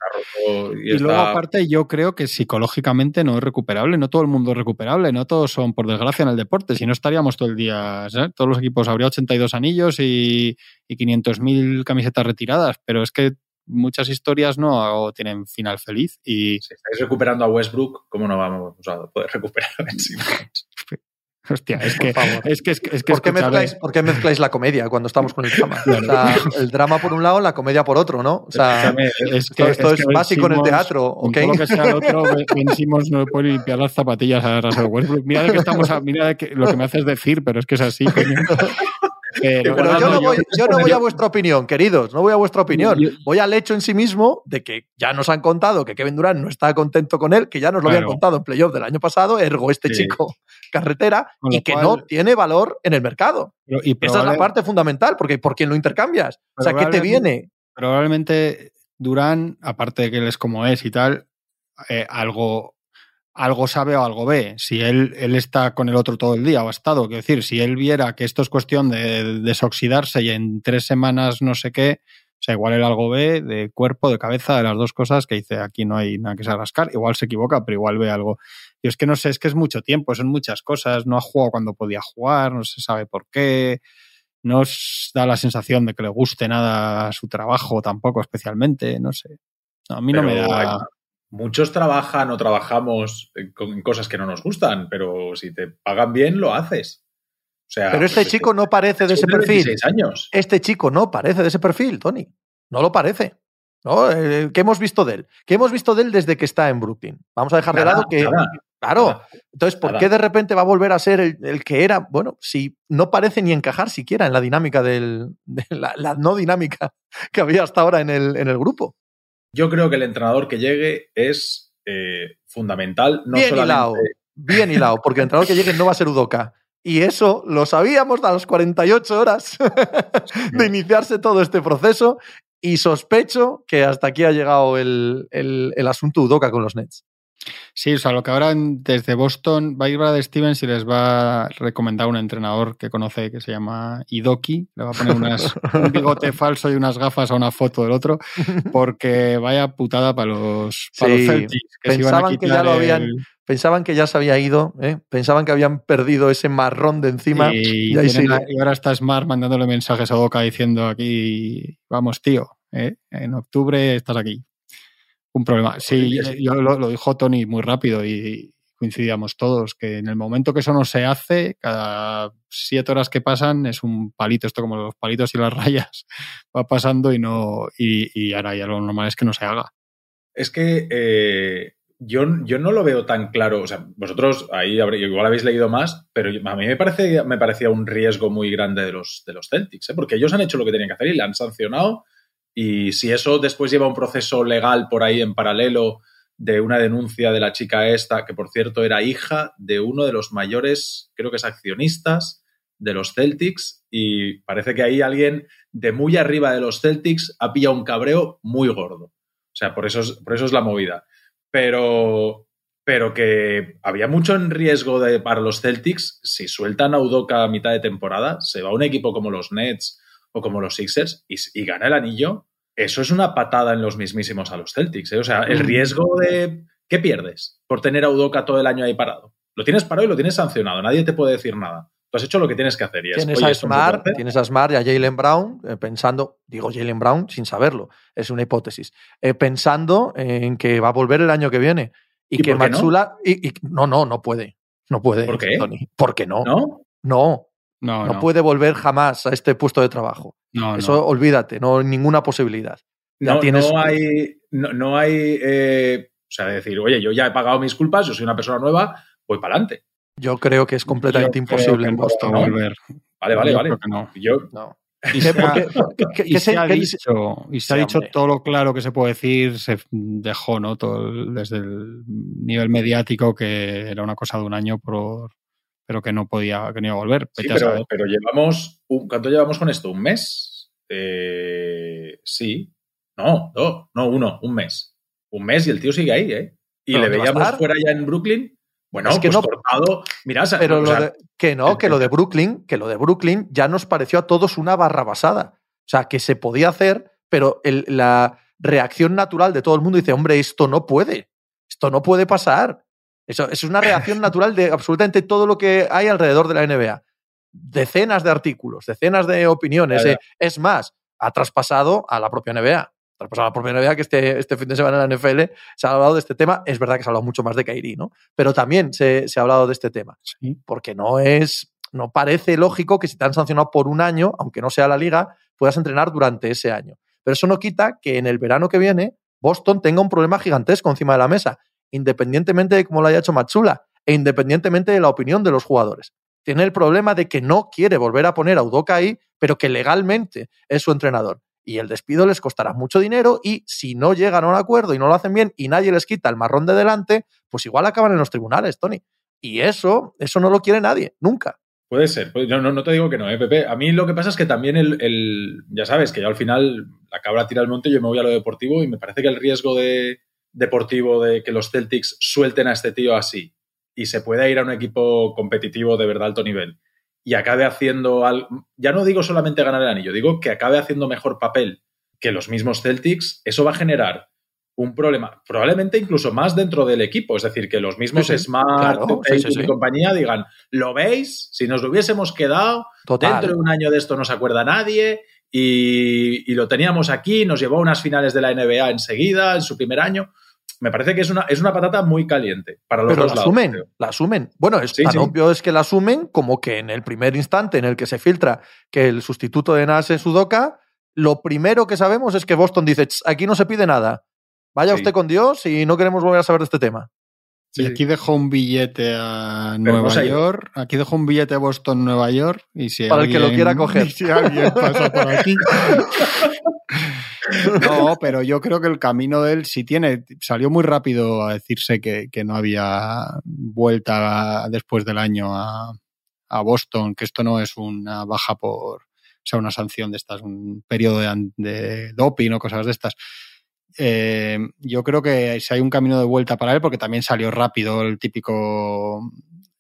y luego, aparte, yo creo que psicológicamente no es recuperable. No todo el mundo es recuperable. No todos son, por desgracia, en el deporte. Si no, estaríamos todo el día. ¿sabes? Todos los equipos habría 82 anillos y, y 500.000 camisetas retiradas. Pero es que muchas historias no tienen final feliz. Y, Si estáis recuperando a Westbrook, ¿cómo no vamos a poder recuperar a? hostia, es que. Es que, es, que- es que ¿Por qué, escúchame, mezcláis, por qué mezcláis la comedia cuando estamos con el drama? Claro. O sea, el drama por un lado, la comedia por otro, ¿no? O sea, es que- esto es, básico en el teatro, con ¿ok? todo lo que sea el otro, Ben- Ben Simmons no ni limpiar las zapatillas a Russell Westbrook. Mira de que estamos a- mira de que, lo que me haces decir, pero es que es así. coño. Pero, yo no, voy, yo no voy a vuestra opinión, queridos, no voy a vuestra opinión. Voy al hecho en sí mismo de que ya nos han contado que Kevin Durant no está contento con él, que ya nos lo habían contado en playoff del año pasado, ergo este Sí. chico carretera, Con y que cual- no tiene valor en el mercado. pero- y Esa es la parte fundamental, porque ¿por quién lo intercambias? O sea, ¿qué te viene? probablemente Durán, aparte de que él es como es y tal, eh, algo, algo sabe o algo ve. Si él, él está con el otro todo el día o ha estado, quiero decir, si él viera que esto es cuestión de desoxidarse y en tres semanas no sé qué, o sea, igual él algo ve de cuerpo, de cabeza, de las dos cosas, que dice aquí no hay nada que se rascar. Igual se equivoca, pero igual ve algo. Y es que no sé, es que es mucho tiempo, son muchas cosas. No ha jugado cuando podía jugar, no se sabe por qué. No os da la sensación de que le guste nada su trabajo tampoco especialmente, no sé. No, a mí no me da... hay- Muchos trabajan o trabajamos con cosas que no nos gustan, pero si te pagan bien, lo haces. O sea, Pero este pues, chico no parece de ese perfil. 26 años. Este chico no parece de ese perfil, Tony. No lo parece. ¿No? Eh, ¿Qué hemos visto de él? ¿Qué hemos visto de él desde que está en Brooklyn? Vamos a dejar de lado que. nada, claro. nada. Entonces, ¿por qué de repente va a volver a ser el, el que era? Bueno, si no parece ni encajar siquiera en la dinámica del. de la, la no dinámica que había hasta ahora en el, en el grupo. Yo creo que el entrenador que llegue es eh, fundamental. No bien solamente... hilado. Bien hilado, porque el entrenador que llegue no va a ser Udoka. Y eso lo sabíamos a las 48 horas de iniciarse todo este proceso. Y sospecho que hasta aquí ha llegado el, el, el asunto Udoka con los Nets. Sí, o sea, lo que ahora desde Boston va a ir Brad Stevens y les va a recomendar un entrenador que conoce que se llama Idoki. Le va a poner unas, un bigote falso y unas gafas a una foto del otro, porque vaya putada para los, para Sí, los Celtics. Que se iban a pensaban que ya lo habían el- Pensaban que ya se había ido, ¿eh? pensaban que habían perdido ese marrón de encima. Y, y ahí tienen sí. a- y ahora está Smart mandándole mensajes a Doca diciendo aquí, vamos tío, ¿eh? en octubre estás aquí. Un problema. Sí, Oye, sí. yo lo, lo dijo Tony muy rápido y coincidíamos todos, que en el momento que eso no se hace, cada siete horas que pasan es un palito, esto como los palitos y las rayas, va pasando y no y, y ahora ya lo normal es que no se haga. Es que eh, yo, yo no lo veo tan claro. O sea, vosotros ahí igual habéis leído más, pero a mí me, parece, me parecía un riesgo muy grande de los, de los Celtics, ¿eh? porque ellos han hecho lo que tenían que hacer y la han sancionado. Y si eso después lleva un proceso legal por ahí en paralelo de una denuncia de la chica esta, que por cierto era hija de uno de los mayores, creo que es accionistas de los Celtics, y parece que ahí alguien de muy arriba de los Celtics ha pillado un cabreo muy gordo. O sea, por eso es, por eso es la movida. Pero, pero que había mucho en riesgo de, para los Celtics. Si sueltan a Udoka a mitad de temporada, se va un equipo como los Nets o como los Sixers y, y gana el anillo. Eso es una patada en los mismísimos a los Celtics. ¿eh? O sea, el Mm. riesgo de. ¿Qué pierdes por tener a Udoka todo el año ahí parado? Lo tienes parado y lo tienes sancionado. Nadie te puede decir nada. Tú has hecho lo que tienes que hacer. Y es, Tienes a Smart, tienes a Smart y a Jalen Brown eh, pensando, digo Jalen Brown sin saberlo, es una hipótesis, eh, pensando en que va a volver el año que viene y, ¿Y que no? Matsula y, y- no, no, no puede, no puede. ¿Por qué? Tony. ¿Por qué no? ¿No? No, No, no, no, puede volver jamás a este puesto de trabajo. no, no. Eso olvídate, no hay ninguna posibilidad. Ya No, tienes- no hay, no, no hay eh, sea, decir, oye, yo ya he pagado mis culpas, yo soy una persona nueva, voy para adelante. Yo creo que es completamente imposible en Boston. No volver. Vale, vale, vale. No. Yo, no. Y se, ha, dicho, y se ha dicho todo lo claro que se puede decir, se dejó, ¿no? Todo desde el nivel mediático que era una cosa de un año por, pero que no podía, que no iba a volver. Sí, pero, pero, llevamos, ¿cuánto llevamos con esto? ¿Un mes? Eh, sí. No, no, no, uno, un mes. Un mes y el tío sigue ahí, ¿eh? Y le veíamos fuera ya en Brooklyn bueno, es que pues no, cortado. Mira, pero lo de, que no, que lo de Brooklyn, que lo de Brooklyn ya nos pareció a todos una barra basada. O sea, que se podía hacer, pero la reacción natural de todo el mundo dice, hombre, esto no puede, esto no puede pasar. Eso, es una reacción natural de absolutamente todo lo que hay alrededor de la NBA. Decenas de artículos, decenas de opiniones. Eh, es más, ha traspasado a la propia NBA pues a la propia NBA que este, este fin de semana en la NFL se ha hablado de este tema. Es verdad que se ha hablado mucho más de Kairi, ¿no? Pero también se, ha hablado de este tema. Porque no es, no parece lógico que si te han sancionado por un año, aunque no sea la liga, puedas entrenar durante ese año. Pero eso no quita que en el verano que viene Boston tenga un problema gigantesco encima de la mesa, independientemente de cómo lo haya hecho Matsula e independientemente de la opinión de los jugadores. Tiene el problema de que no quiere volver a poner a Udoka ahí, pero que legalmente es su entrenador y el despido les costará mucho dinero y si no llegan a un acuerdo y no lo hacen bien y nadie les quita el marrón de delante, pues igual acaban en los tribunales, Tony. Y eso, eso no lo quiere nadie, nunca. Puede ser, no, no, te digo que no, ¿eh, Pepe. A mí lo que pasa es que también el, ya sabes, que yo al final la cabra tira el monte, yo me voy a lo deportivo y me parece que el riesgo de, deportivo de que los Celtics suelten a este tío así y se pueda ir a un equipo competitivo de verdad alto nivel y acabe haciendo algo, ya no digo solamente ganar el anillo, digo que acabe haciendo mejor papel que los mismos Celtics, eso va a generar un problema, probablemente incluso más dentro del equipo, es decir, que los mismos Smart y compañía digan, ¿lo veis? Si nos lo hubiésemos quedado, dentro de un año de esto no se acuerda nadie y, y, lo teníamos aquí, nos llevó a unas finales de la NBA enseguida, en su primer año me parece que es una, es una patata muy caliente para los Pero la asumen, la asumen. Bueno, es tan obvio es que la asumen como que en el primer instante en el que se filtra que el sustituto de Nas es Sudoka, lo primero que sabemos es que Boston dice, aquí no se pide nada. Vaya usted con Dios y no queremos volver a saber de este tema. y aquí dejó un billete a Nueva York. Aquí dejó un billete a Boston, Nueva York. Y si Para el que lo quiera coger. Si alguien pasa por aquí. No, pero yo creo que el camino de él sí tiene. Salió muy rápido a decirse que, no había vuelta después del año a, Boston, que esto no es una baja por. O sea, una sanción de estas, un periodo de, doping o cosas de estas. Eh, yo creo que si hay un camino de vuelta para él, porque también salió rápido el típico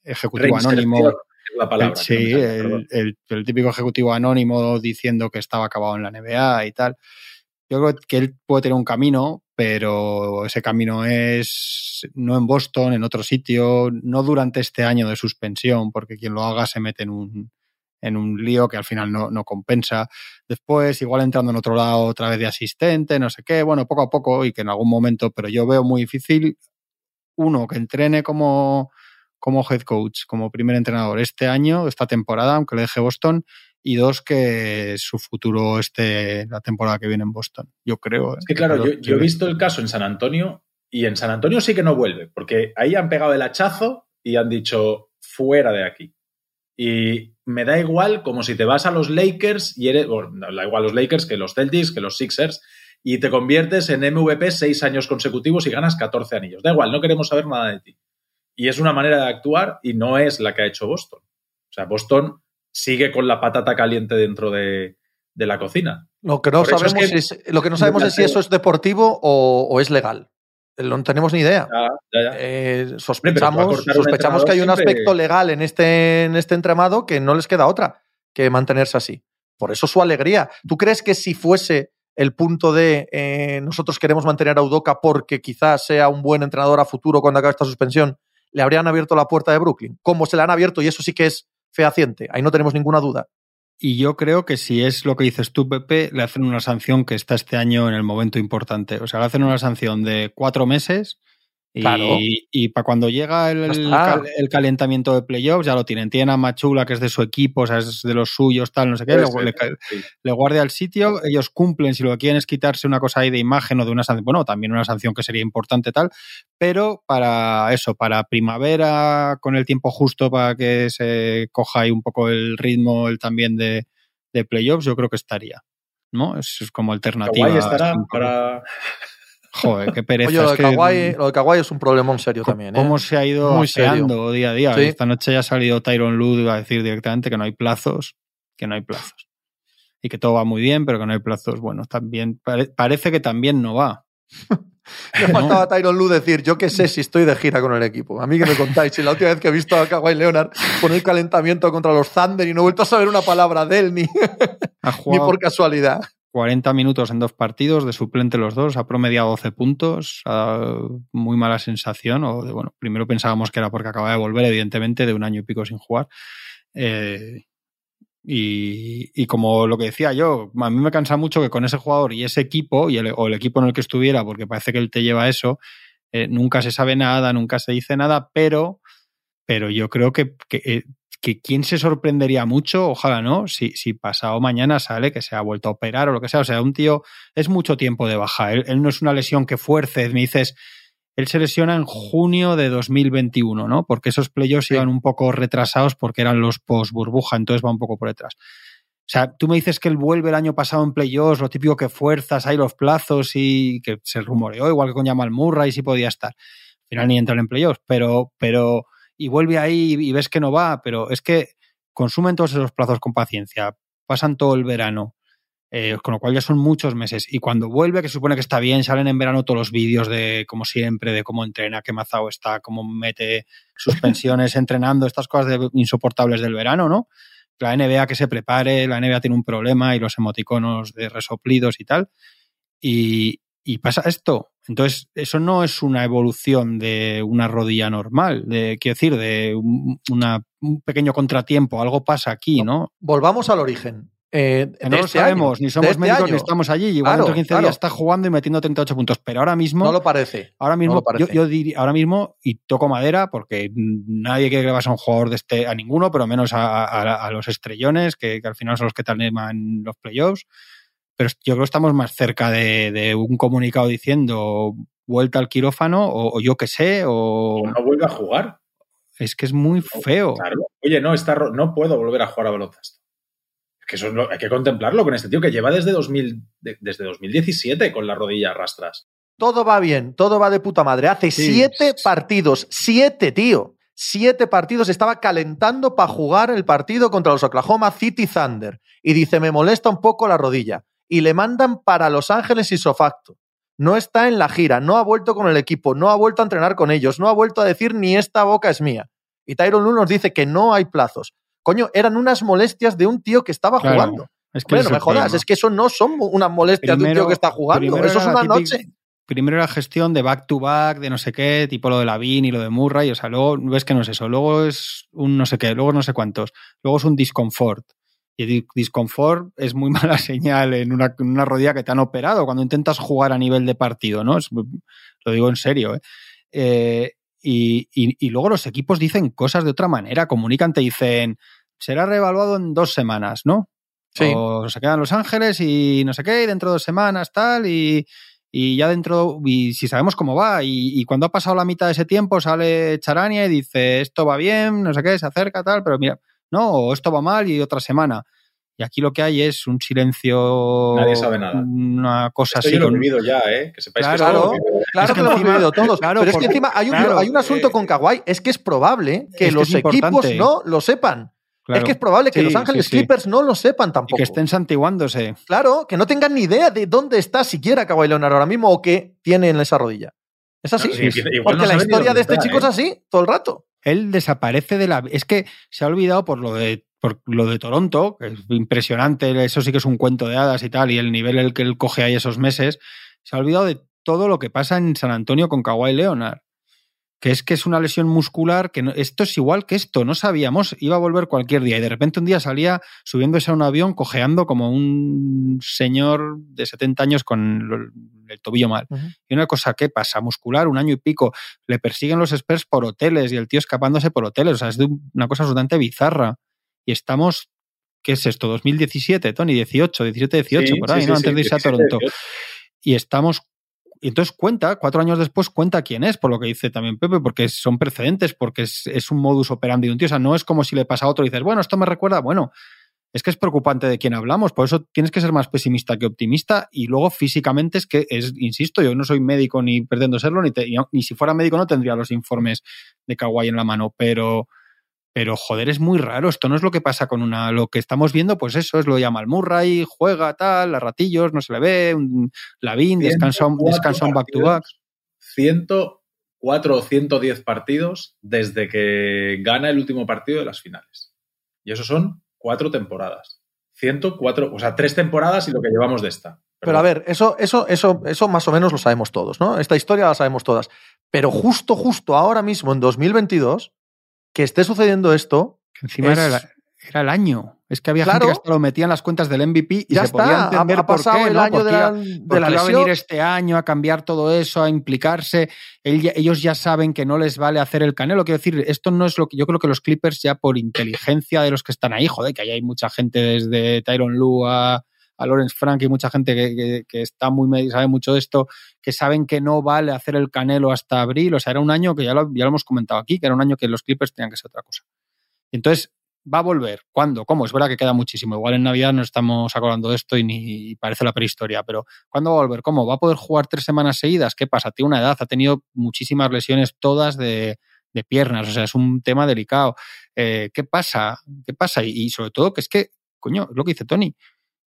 ejecutivo anónimo. La palabra, sí, el, el, típico ejecutivo anónimo diciendo que estaba acabado en la NBA y tal. Yo creo que él puede tener un camino, pero ese camino es no en Boston, en otro sitio, no durante este año de suspensión, porque quien lo haga se mete en un, en un lío que al final no, no, compensa. Después, igual entrando en otro lado otra vez de asistente, no sé qué, bueno, poco a poco y que en algún momento, pero yo veo muy difícil uno que entrene como, como head coach, como primer entrenador este año, esta temporada, aunque le deje Boston, y dos, que su futuro esté la temporada que viene en Boston. Yo creo. Es que claro, yo, he visto el caso en San Antonio y en San Antonio sí que no vuelve, porque ahí han pegado el hachazo y han dicho fuera de aquí. Y me da igual como si te vas a los Lakers y eres, bueno, da igual los Lakers que los Celtics, que los Sixers, y te conviertes en MVP seis años consecutivos y ganas 14 anillos. Da igual, no queremos saber nada de ti. Y es una manera de actuar y no es la que ha hecho Boston. O sea, Boston sigue con la patata caliente dentro de, la cocina. Lo que no sabemos, es, lo que no sabemos es si eso es deportivo o, es legal. No tenemos ni idea. Eh, sospechamos, sospechamos que hay un aspecto legal en este, en este entramado que no les queda otra que mantenerse así. Por eso su alegría. ¿Tú crees que si fuese el punto de eh, nosotros queremos mantener a Udoca porque quizás sea un buen entrenador a futuro cuando acabe esta suspensión, le habrían abierto la puerta de Brooklyn? Como se le han abierto, y eso sí que es fehaciente, ahí no tenemos ninguna duda. Y yo creo que si es lo que dices tú, Pepe, le hacen una sanción que está este año en el momento importante. O sea, le hacen una sanción de cuatro meses Claro. y para cuando llega el, el calentamiento de playoffs, ya lo tienen. Tienen a Machula, que es de su equipo, o sea, es de los suyos, tal, no sé qué. Le, le ca- sí. le guardia el sitio, ellos cumplen, si lo que quieren es quitarse una cosa ahí de imagen o de una sanción, bueno, también una sanción que sería importante tal, pero para eso, para primavera, con el tiempo justo para que se coja ahí un poco el ritmo el también de, de playoffs, yo creo que estaría. ¿No? Es, es como alternativa. Estará para. Joder, qué pereza. Oye, lo es de, que- Kawhi, lo de Kawhi es un problemón serio también. ¿eh? ¿Cómo se ha ido Muy día a día? Sí. Esta noche ya ha salido Tyron Lue a decir directamente que no hay plazos, que no hay plazos. Y que todo va muy bien, pero que no hay plazos. Bueno, también pare- parece que también no va. Me faltaba a Tyron Lue decir, yo qué sé si estoy de gira con el equipo. A mí que me contáis, si la última vez que he visto a Kawhi Leonard poner el calentamiento contra los Thunder y no he vuelto a saber una palabra de él ni, ni por casualidad. 40 minutos en dos partidos, de suplente los dos, ha promediado 12 puntos, ha muy mala sensación, o de, bueno, primero pensábamos que era porque acaba de volver, evidentemente, de un año y pico sin jugar. Eh, y, y como lo que decía yo, a mí me cansa mucho que con ese jugador y ese equipo, y el, o el equipo en el que estuviera, porque parece que él te lleva eso, eh, nunca se sabe nada, nunca se dice nada, pero, pero yo creo que, que, eh, que quién se sorprendería mucho, ojalá no, si, si pasado mañana sale que se ha vuelto a operar o lo que sea. O sea, un tío es mucho tiempo de baja. Él, él no es una lesión que fuerce. Me dices, él se lesiona en junio de 2021, ¿no? Porque esos playoffs Sí. iban un poco retrasados porque eran los post burbuja, entonces va un poco por detrás. O sea, tú me dices que él vuelve el año pasado en playoffs, lo típico que fuerzas, hay los plazos y que se rumoreó, igual que con Jamal Murray, sí podía estar. Al final ni entra en playoffs, pero, pero, y vuelve ahí y ves que no va, pero es que consumen todos esos plazos con paciencia, pasan todo el verano, eh, con lo cual ya son muchos meses. Y cuando vuelve, que se supone que está bien, salen en verano todos los vídeos de, como siempre, de cómo entrena, qué mazao está, cómo mete suspensiones entrenando, estas cosas de- insoportables del verano, ¿no? La NBA que se prepare, la NBA tiene un problema y los emoticonos de resoplidos y tal. Y, y pasa esto. Entonces, eso no es una evolución de una rodilla normal, de, quiero decir, de un, una- un pequeño contratiempo. Algo pasa aquí, ¿no? Volvamos al origen. Eh, no lo este sabemos, año, ni somos este médicos año. ni estamos allí. Igual Claro, dentro de 15 claro. días está jugando y metiendo 38 puntos. Pero ahora mismo, No lo parece. ahora no mismo, yo, parece. yo diría, ahora mismo, y toco madera, porque nadie quiere que vas a un jugador de este, a ninguno, pero menos a, a- a los estrellones, que, que al final son los que te animan los playoffs. Pero yo creo que estamos más cerca de, de un comunicado diciendo vuelta al quirófano, o, o yo qué sé, o no vuelve a jugar. es que es muy feo. Claro. Oye, no, está, ro- no puedo volver a jugar a baloncesto. Es que eso es lo- hay que contemplarlo con este tío que lleva desde, 2000, de- desde 2017 con la rodilla a rastras. Todo va bien, todo va de puta madre. Hace Sí. siete partidos, siete, tío. Siete partidos estaba calentando para jugar el partido contra los Oklahoma City Thunder. Y dice, me molesta un poco la rodilla. Y le mandan para Los Ángeles isofacto. No está en la gira, no ha vuelto con el equipo, no ha vuelto a entrenar con ellos, no ha vuelto a decir ni esta boca es mía. Y Tyron Lue nos dice que no hay plazos. Coño, eran unas molestias de un tío que estaba Claro, jugando. Es que Hombre, ese no me jodas, problema. es que eso no son unas molestias de un tío que está jugando. Eso es una la noche. primero era gestión de back to back, de no sé qué, tipo lo de Lavin y lo de Murray, o sea, luego ves que no es eso, luego es un no sé qué, luego no sé cuántos, luego es un discomfort. Y el discomfort es muy mala señal en una, en una rodilla que te han operado cuando intentas jugar a nivel de partido, ¿no? Es- lo digo en serio, ¿eh? Eh, y, y- y luego los equipos dicen cosas de otra manera, comunican, te dicen, será reevaluado en dos semanas, ¿no? Sí. O se quedan Los Ángeles y no sé qué, y dentro de dos semanas tal, y, y ya dentro, y si sabemos cómo va, y, y cuando ha pasado la mitad de ese tiempo sale Charania y dice, esto va bien, no sé qué, se acerca tal, pero mira, no, o esto va mal y otra semana. Y aquí lo que hay es un silencio. Nadie sabe nada. Una cosa Esto así. yo lo he vivido ya, ¿eh? Que sepáis que Claro, esto lo he. Claro Es que, que lo hemos vivido todos. claro, pero es que encima hay un, claro, hay un asunto eh, con Kawhi. Es que es probable que es que los es equipos importante. no lo sepan. Claro. Es que es probable que Sí, Los Ángeles sí, sí. Clippers no lo sepan Y tampoco. que estén santiguándose. Claro, que no tengan ni idea de dónde está siquiera Kawhi Leonard ahora mismo o qué tiene en esa rodilla. Es así. No, sí, igual Porque no la historia de este está, chico ¿eh? es así, todo el rato. él desaparece de la. Es que se ha olvidado por lo de por lo de Toronto, que es impresionante, eso sí que es un cuento de hadas y tal, y el nivel el que él coge ahí esos meses, se ha olvidado de todo lo que pasa en San Antonio con Kawhi Leonard. Que es que es una lesión muscular, que esto es igual que esto, no sabíamos, iba a volver cualquier día y de repente un día salía subiéndose a un avión cojeando como un señor de 70 años con el tobillo mal. Y una cosa, ¿qué pasa? Muscular, un año y pico, le persiguen los experts por hoteles y el tío escapándose por hoteles, o sea, es una cosa absolutamente bizarra. Y estamos, ¿qué es esto? 2017, Tony, 18, 17, 18, por ahí, ¿no? Antes de irse a Toronto. Y estamos y entonces cuenta, cuatro años después cuenta quién es, por lo que dice también Pepe, porque son precedentes, porque es, un modus operandi de un tío. O sea, no es como si le pasa a otro y dices, bueno, esto me recuerda, bueno, es que es preocupante de quién hablamos, por eso tienes que ser más pesimista que optimista y luego físicamente es que, es, insisto, yo no soy médico ni pretendo serlo, ni, ni si fuera médico no tendría los informes de Kawhi en la mano, pero pero joder, es muy raro. Esto no es lo que pasa con una. Lo que estamos viendo, pues eso es lo llama el Murray, juega tal, a ratillos, no se le ve, un Lavín, descansa, descansa un back to back. 104 o 110 partidos desde que gana el último partido de las finales. Y eso son cuatro temporadas. 104, o sea, tres temporadas y lo que llevamos de esta. Pero a ver, eso, eso, eso, eso más o menos lo sabemos todos, ¿no? Esta historia la sabemos todas. Pero justo, justo ahora mismo, en 2022, que esté sucediendo esto. Encima era, el, año. Es que había gente que hasta lo metía en las cuentas del MVP y ya se está, podía entender ha, pasado el año de la, de la a venir este año a cambiar todo eso, a implicarse. ellos ya saben que no les vale hacer el canelo. Quiero decir, esto no es lo que yo creo que los Clippers ya por inteligencia de los que están ahí, joder, que ahí hay mucha gente desde Tyron Lue a, Lawrence Frank y mucha gente que, que, está muy sabe mucho de esto, que saben que no vale hacer el canelo hasta abril. O sea, era un año que ya lo, ya lo hemos comentado aquí, que era un año que los Clippers tenían que ser otra cosa. Entonces, ¿va a volver? ¿Cuándo? ¿Cómo? Es verdad que queda muchísimo. Igual en Navidad no estamos acordando de esto y ni parece la prehistoria, pero ¿cuándo va a volver? ¿Cómo? ¿Va a poder jugar tres semanas seguidas? ¿Qué pasa? Tiene una edad, ha tenido muchísimas lesiones, todas de, de piernas, o sea, es un tema delicado. Eh, ¿Qué pasa? ¿Qué pasa? Y, y, sobre todo que es que, coño, es lo que dice Tony,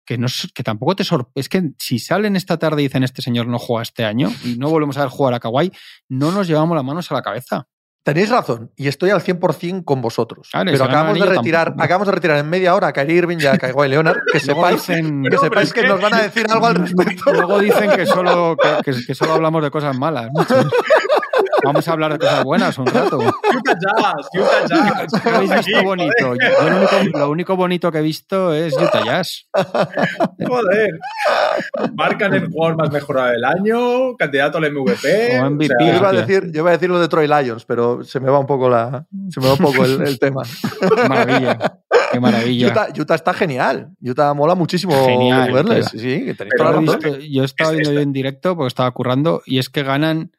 que, no, que tampoco te sorprende. Es que si salen esta tarde y dicen este señor no juega este año y no volvemos a ver jugar a Kawhi, no nos llevamos las manos a la cabeza. Tenéis razón, y estoy al 100% con vosotros. pero acabamos de retirar, acabamos de retirar en media hora a Kyrie Irving y a Kawhi Leonard, que sepáis, que, sepáis que, nos van a decir algo al respecto. Luego dicen que solo, que, que solo hablamos de cosas malas. Vamos a hablar de cosas buenas un rato. Utah Jazz, Utah Jazz. ¿Qué habéis visto bonito? Yo lo, único, lo, único, bonito que he visto es Utah Jazz. Joder. Marcan el jugador más mejorado del año, candidato al MVP. O MVP. O sea, yo, iba a decir, yo iba a decir lo de Troy Lions, pero se me va un poco, la, se me va un poco el, el tema. Maravilla. Qué maravilla. Utah, Utah, está genial. Utah mola muchísimo Genial, verles. Sí, sí, que tenéis toda la razón. Visto, yo estaba viendo yo en directo porque estaba currando y es que ganan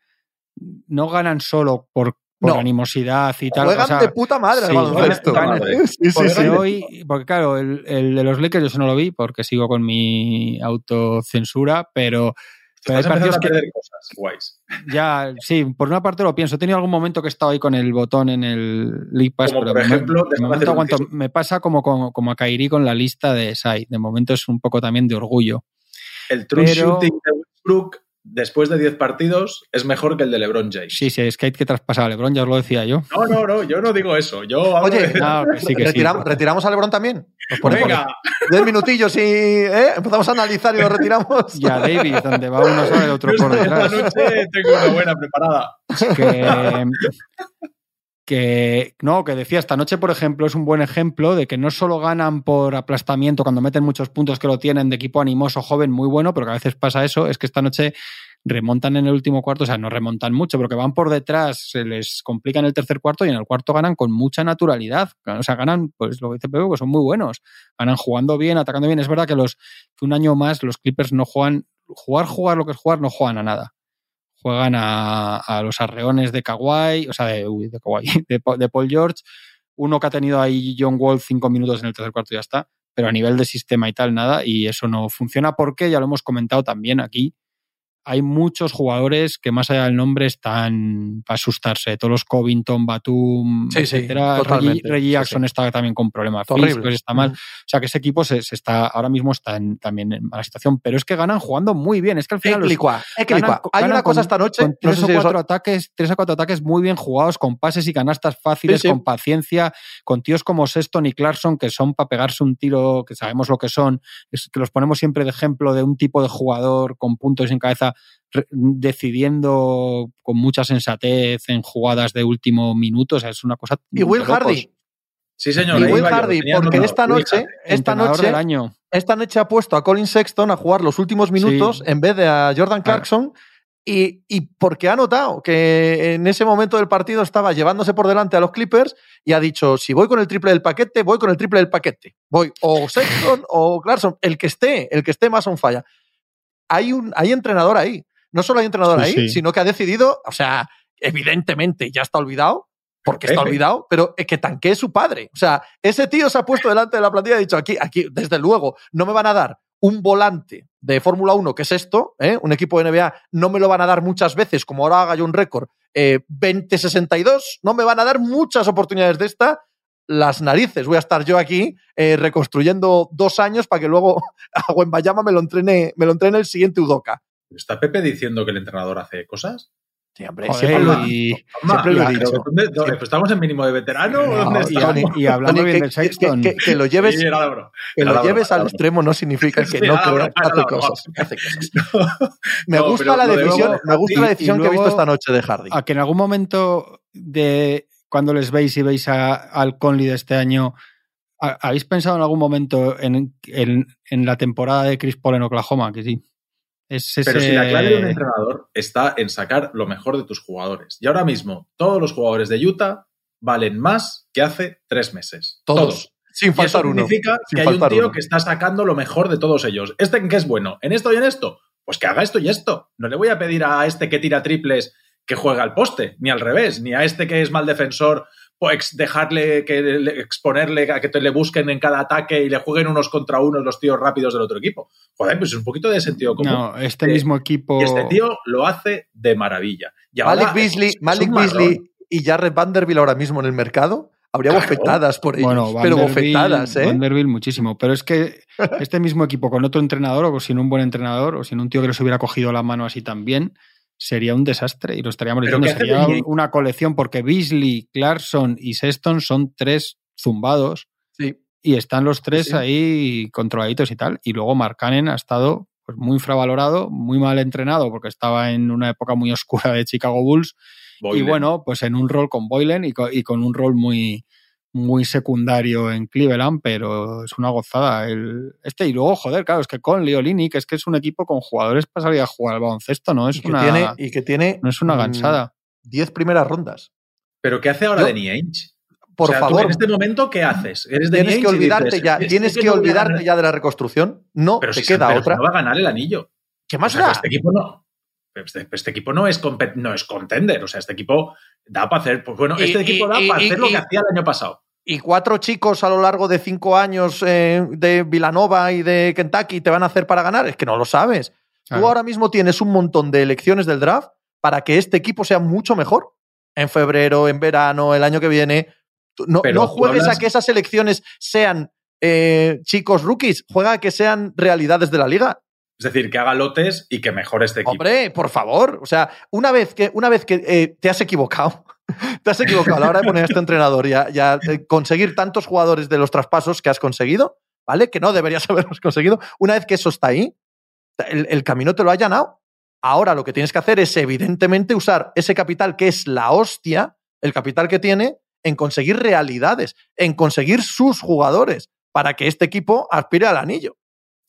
no ganan solo por, por no. animosidad y tal. Juegan o sea, de puta madre sí, baloncesto. Sí, porque, sí, hoy, porque claro, el, el, de los Lakers yo eso no lo vi porque sigo con mi autocensura, pero... Pero hay partidos a perder que, cosas guays. Ya, sí, por una parte lo pienso. He tenido algún momento que he estado ahí con el botón en el League Pass, como pero por ejemplo, de momento aguanto, me pasa como, como, como, a Kairi con la lista de SAI. De momento es un poco también de orgullo. El true pero... shooting de Westbrook después de 10 partidos es mejor que el de LeBron James. Sí, sí, es que hay que traspasar a LeBron, ya os lo decía yo. No, no, no, yo no digo eso. Yo Oye, de... no, que sí, que retiramos, sí. ¿retiramos a LeBron también? Venga. 10 minutillos y ¿eh? empezamos a analizar y lo retiramos. Ya, David, donde va uno sale el otro por detrás. Esta noche tengo una buena preparada. Que, que no, que decía esta noche, por ejemplo, es un buen ejemplo de que no solo ganan por aplastamiento cuando meten muchos puntos que lo tienen de equipo animoso, joven, muy bueno, pero que a veces pasa eso, es que esta noche remontan en el último cuarto, o sea, no remontan mucho, pero que van por detrás, se les complica en el tercer cuarto y en el cuarto ganan con mucha naturalidad. O sea, ganan, pues lo que dice Pepe, que son muy buenos. Ganan jugando bien, atacando bien. Es verdad que los un año más los Clippers no juegan, jugar, jugar lo que es jugar, no juegan a nada. Juegan a, los arreones de Kawhi, o sea, de, uy, de, de Paul George. Uno que ha tenido ahí John Wall cinco minutos en el tercer cuarto y ya está. Pero a nivel de sistema y tal, nada. Y eso no funciona porque, ya lo hemos comentado también aquí, hay muchos jugadores que más allá del nombre están para asustarse. Todos los Covington, Batum, sí, etcétera. Sí, Reggie, Reggie Jackson sí, está también con problemas físicos, está mal. O sea que ese equipo se, se está ahora mismo está en, también en mala situación, pero es que ganan jugando muy bien. Es que al final los, ganan, hay una cosa con, esta noche, con tres no sé o cuatro si ataques, tres a cuatro ataques muy bien jugados, con pases y canastas fáciles, con paciencia, con tíos como Sexton y Clarkson que son para pegarse un tiro, que sabemos lo que son, es que los ponemos siempre de ejemplo de un tipo de jugador con puntos en cabeza está decidiendo con mucha sensatez en jugadas de último minuto. O sea, es una cosa. Y Will Hardy. Sí, señor. Y Will Hardy, porque esta noche, esta noche, año. esta noche ha puesto a Colin Sexton a jugar los últimos minutos en vez de a Jordan Clarkson. Y, y, porque ha notado que en ese momento del partido estaba llevándose por delante a los Clippers y ha dicho, si voy con el triple del paquete, voy con el triple del paquete. Voy o Sexton o Clarkson, el que esté, el que esté más on falla. Hay, un, hay entrenador ahí no solo hay entrenador ahí, sino que ha decidido, o sea, evidentemente ya está olvidado, porque está olvidado, pero es que tanquee su padre. O sea, ese tío se ha puesto delante de la plantilla y ha dicho, aquí, aquí, desde luego, no me van a dar un volante de Fórmula 1, que es esto, ¿eh? un equipo de NBA, no me lo van a dar muchas veces, como ahora haga yo un récord, eh, 20-62, no me van a dar muchas oportunidades de esta, las narices. Voy a estar yo aquí eh, reconstruyendo dos años para que luego a Wembayama me lo entrene, me lo entrene el siguiente Udoca. ¿Está Pepe diciendo que el entrenador hace cosas? Sí, hombre, siempre, lo, y, siempre lo he dicho. Pues ¿Estamos en mínimo de veterano? ¿dónde y, y, hablando bien de Sexton. Que, que, lo lleves, sí, que lo lleves al extremo no significa que no crea que hace cosas. Hace cosas. me, gusta la decisión, me gusta la decisión que he visto esta noche de Hardy. A que en algún momento de cuando les veis y veis a, al Conley de este año, ¿habéis pensado en algún momento en, en, en la temporada de Chris Paul en Oklahoma? Que sí. Pero si la clave de un entrenador está en sacar lo mejor de tus jugadores. Y ahora mismo, todos los jugadores de Utah valen más que hace tres meses. Todos. Sin faltar y eso significa que hay un tío que está sacando lo mejor de todos ellos. ¿Este en qué es bueno? ¿En esto y en esto? Pues que haga esto y esto. No le voy a pedir a este que tira triples que juega al poste, ni al revés, ni a este que es mal defensor pues dejarle que exponerle a que te le busquen en cada ataque y le jueguen unos contra unos los tíos rápidos del otro equipo. Joder, pues es un poquito de sentido común. No, este mismo equipo. Y este tío lo hace de maravilla. Malik Beasley, Malik Beasley y Jared Vanderbilt ahora mismo en el mercado. Habría bofetadas por ellos, bueno, pero bofetadas, ¿eh? Vanderbilt muchísimo. Pero es que este mismo equipo con otro entrenador o sin un buen entrenador o sin un tío que les hubiera cogido la mano así también, sería un desastre y lo estaríamos diciendo. Sería una colección porque Beasley, Clarkson y Sexton son tres zumbados y están los tres ahí controladitos y tal. Y luego Marcanen ha estado pues, muy infravalorado, muy mal entrenado porque estaba en una época muy oscura de Chicago Bulls. Y bueno, pues en un rol con Boylen y con un rol muy, muy secundario en Cleveland, pero es una gozada. El, este, y luego, joder, claro, es que con Leolini, que es que es un equipo con jugadores para salir a jugar al baloncesto, ¿no? Es y que una, tiene, y que tiene no es una gansada. Diez primeras rondas. ¿Pero qué hace ahora de Ainge? Por favor. en este momento, ¿qué haces? ¿Eres tienes que olvidarte ya, tienes que, olvidarte ya de la reconstrucción. No, te queda otra. No va a ganar el anillo. ¿Qué más da? Este equipo no. Este, este, equipo no es, no es contender. O sea, este equipo da para hacer. Pues bueno, este equipo da para hacer lo que hacía el año pasado y cuatro chicos a lo largo de cinco años eh, de Villanova y de Kentucky te van a hacer para ganar, es que no lo sabes. Tú ahora mismo tienes un montón de elecciones del draft para que este equipo sea mucho mejor. En febrero, en verano, el año que viene. No, no juegues a que esas elecciones sean eh, chicos rookies, juega a que sean realidades de la liga. Es decir, que haga lotes y que mejore este equipo. Hombre, por favor. O sea, una vez que, una vez que eh, te has equivocado, te has equivocado a la hora de poner a este entrenador y a, conseguir tantos jugadores de los traspasos que has conseguido, ¿vale? Que no deberías haberlos conseguido. Una vez que eso está ahí, el, camino te lo ha allanado. Ahora lo que tienes que hacer es, evidentemente, usar ese capital que es la hostia, el capital que tiene, en conseguir realidades, en conseguir sus jugadores, para que este equipo aspire al anillo.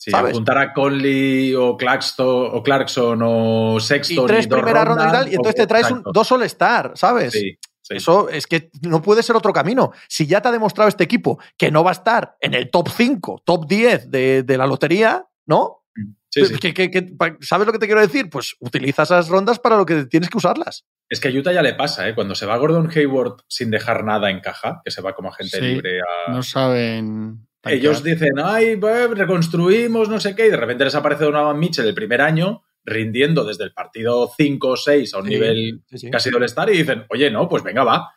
Sí, apuntar a Conley o Clarkson o, Clarkson o Sexton. Y tres primeras rondas y tal, y entonces te traes un, dos All-Star, ¿sabes? Sí, Eso es que no puede ser otro camino. Si ya te ha demostrado este equipo que no va a estar en el top 5, top 10 de, de la lotería, ¿no? Sí, sí. sabes lo que te quiero decir? Pues utiliza esas rondas para lo que tienes que usarlas. Es que a Utah ya le pasa, ¿eh? Cuando se va Gordon Hayward sin dejar nada en caja, que se va como agente libre a. No saben ellos dicen, ay, reconstruimos, no sé qué, y de repente les aparece Donovan Mitchell el primer año rindiendo desde el partido 5 o 6 a un nivel casi del estar y dicen, oye, no, pues venga, va.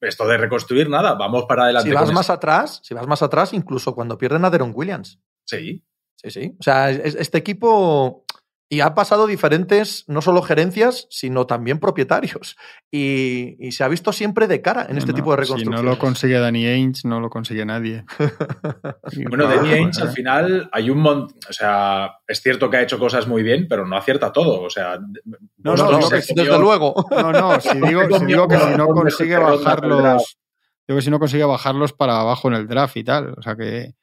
Esto de reconstruir nada, vamos para adelante. Si vas más atrás, si vas más atrás, incluso cuando pierden a Deron Williams. Sí. Sí, sí. O sea, este equipo Y ha pasado diferentes, no solo gerencias, sino también propietarios. Y, y se ha visto siempre de cara en este tipo de Si reconstrucción. no lo consigue Danny Ainge, no lo consigue nadie. Bueno, claro, Danny Ainge al final hay un montón, o sea, es cierto que ha hecho cosas muy bien, pero no acierta todo, o sea, No, No, no, no, digo que desde luego. No, no, si digo, si digo que si no consigue bajarlos, digo que si no consigue bajarlos para abajo en el draft y tal, o sea que,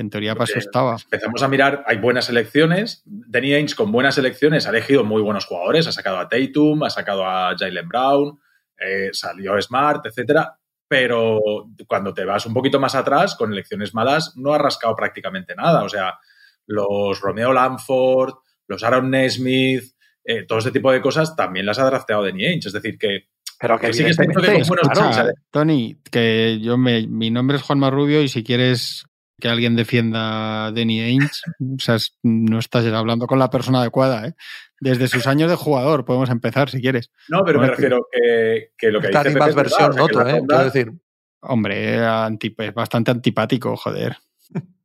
que en teoría para eso estaba. Empezamos a mirar, hay buenas elecciones. Danny Ainge con buenas elecciones ha elegido muy buenos jugadores, ha sacado a Tatum, ha sacado a Jalen Brown, eh, salió Smart, etcétera. Pero cuando te vas un poquito más atrás, con elecciones malas, no ha rascado prácticamente nada. O sea, los Romeo Lanford, los Aaron Nesmith, eh, todo este tipo de cosas también las ha drafteado Danny Ainge. Es decir, que Pero que Que sí que que con buenos. Tony, que yo me, mi nombre es Juanma Rubio y si quieres que alguien defienda a Danny Ainge, o sea, no estás hablando con la persona adecuada, ¿eh? Desde sus años de jugador podemos empezar si quieres. no, pero me refiero que, que lo que Está dice más es verdad, versión, o sea, que noto, la ¿eh? ronda- decir. Hombre, anti- es bastante antipático, joder.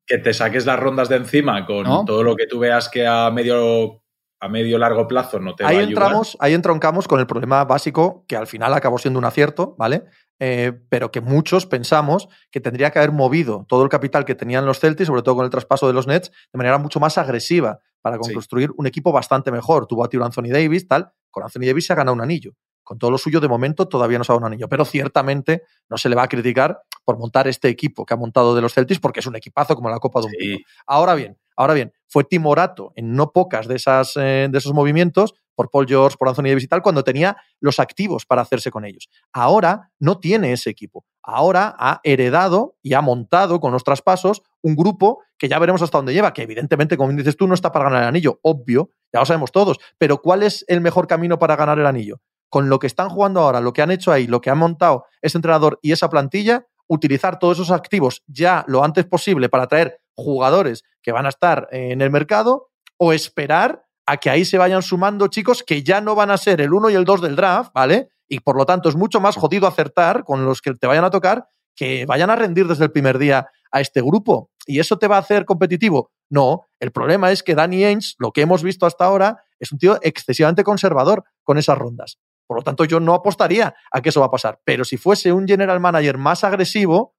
que te saques las rondas de encima con ¿No? todo lo que tú veas que a medio a medio largo plazo no te Ahí va a ayudar. entramos, ahí entroncamos con el problema básico, que al final acabó siendo un acierto, ¿vale? Eh, pero que muchos pensamos que tendría que haber movido todo el capital que tenían los Celtics, sobre todo con el traspaso de los Nets, de manera mucho más agresiva para Sí. construir un equipo bastante mejor. Tuvo a tiro Anthony Davis, tal. Con Anthony Davis se ha ganado un anillo. Con todo lo suyo, de momento, todavía no se ha dado un anillo. Pero ciertamente no se le va a criticar por montar este equipo que ha montado de los Celtics, porque es un equipazo como la Copa de un Sí. Ahora bien, ahora bien, fue timorato en no pocas de, esas, eh, de esos movimientos por Paul George, por Anthony Davis y tal, cuando tenía los activos para hacerse con ellos. Ahora no tiene ese equipo. Ahora ha heredado y ha montado con los traspasos un grupo que ya veremos hasta dónde lleva, que evidentemente, como dices tú, no está para ganar el anillo, obvio, ya lo sabemos todos. Pero ¿cuál es el mejor camino para ganar el anillo? Con lo que están jugando ahora, lo que han hecho ahí, lo que han montado ese entrenador y esa plantilla, utilizar todos esos activos ya lo antes posible para traer jugadores que van a estar en el mercado o esperar a que ahí se vayan sumando chicos que ya no van a ser el 1 y el 2 del draft, ¿vale? Y por lo tanto es mucho más jodido acertar con los que te vayan a tocar que vayan a rendir desde el primer día a este grupo. ¿Y eso te va a hacer competitivo? No, el problema es que Danny Ainge, lo que hemos visto hasta ahora, es un tío excesivamente conservador con esas rondas. Por lo tanto, yo no apostaría a que eso va a pasar. Pero si fuese un general manager más agresivo,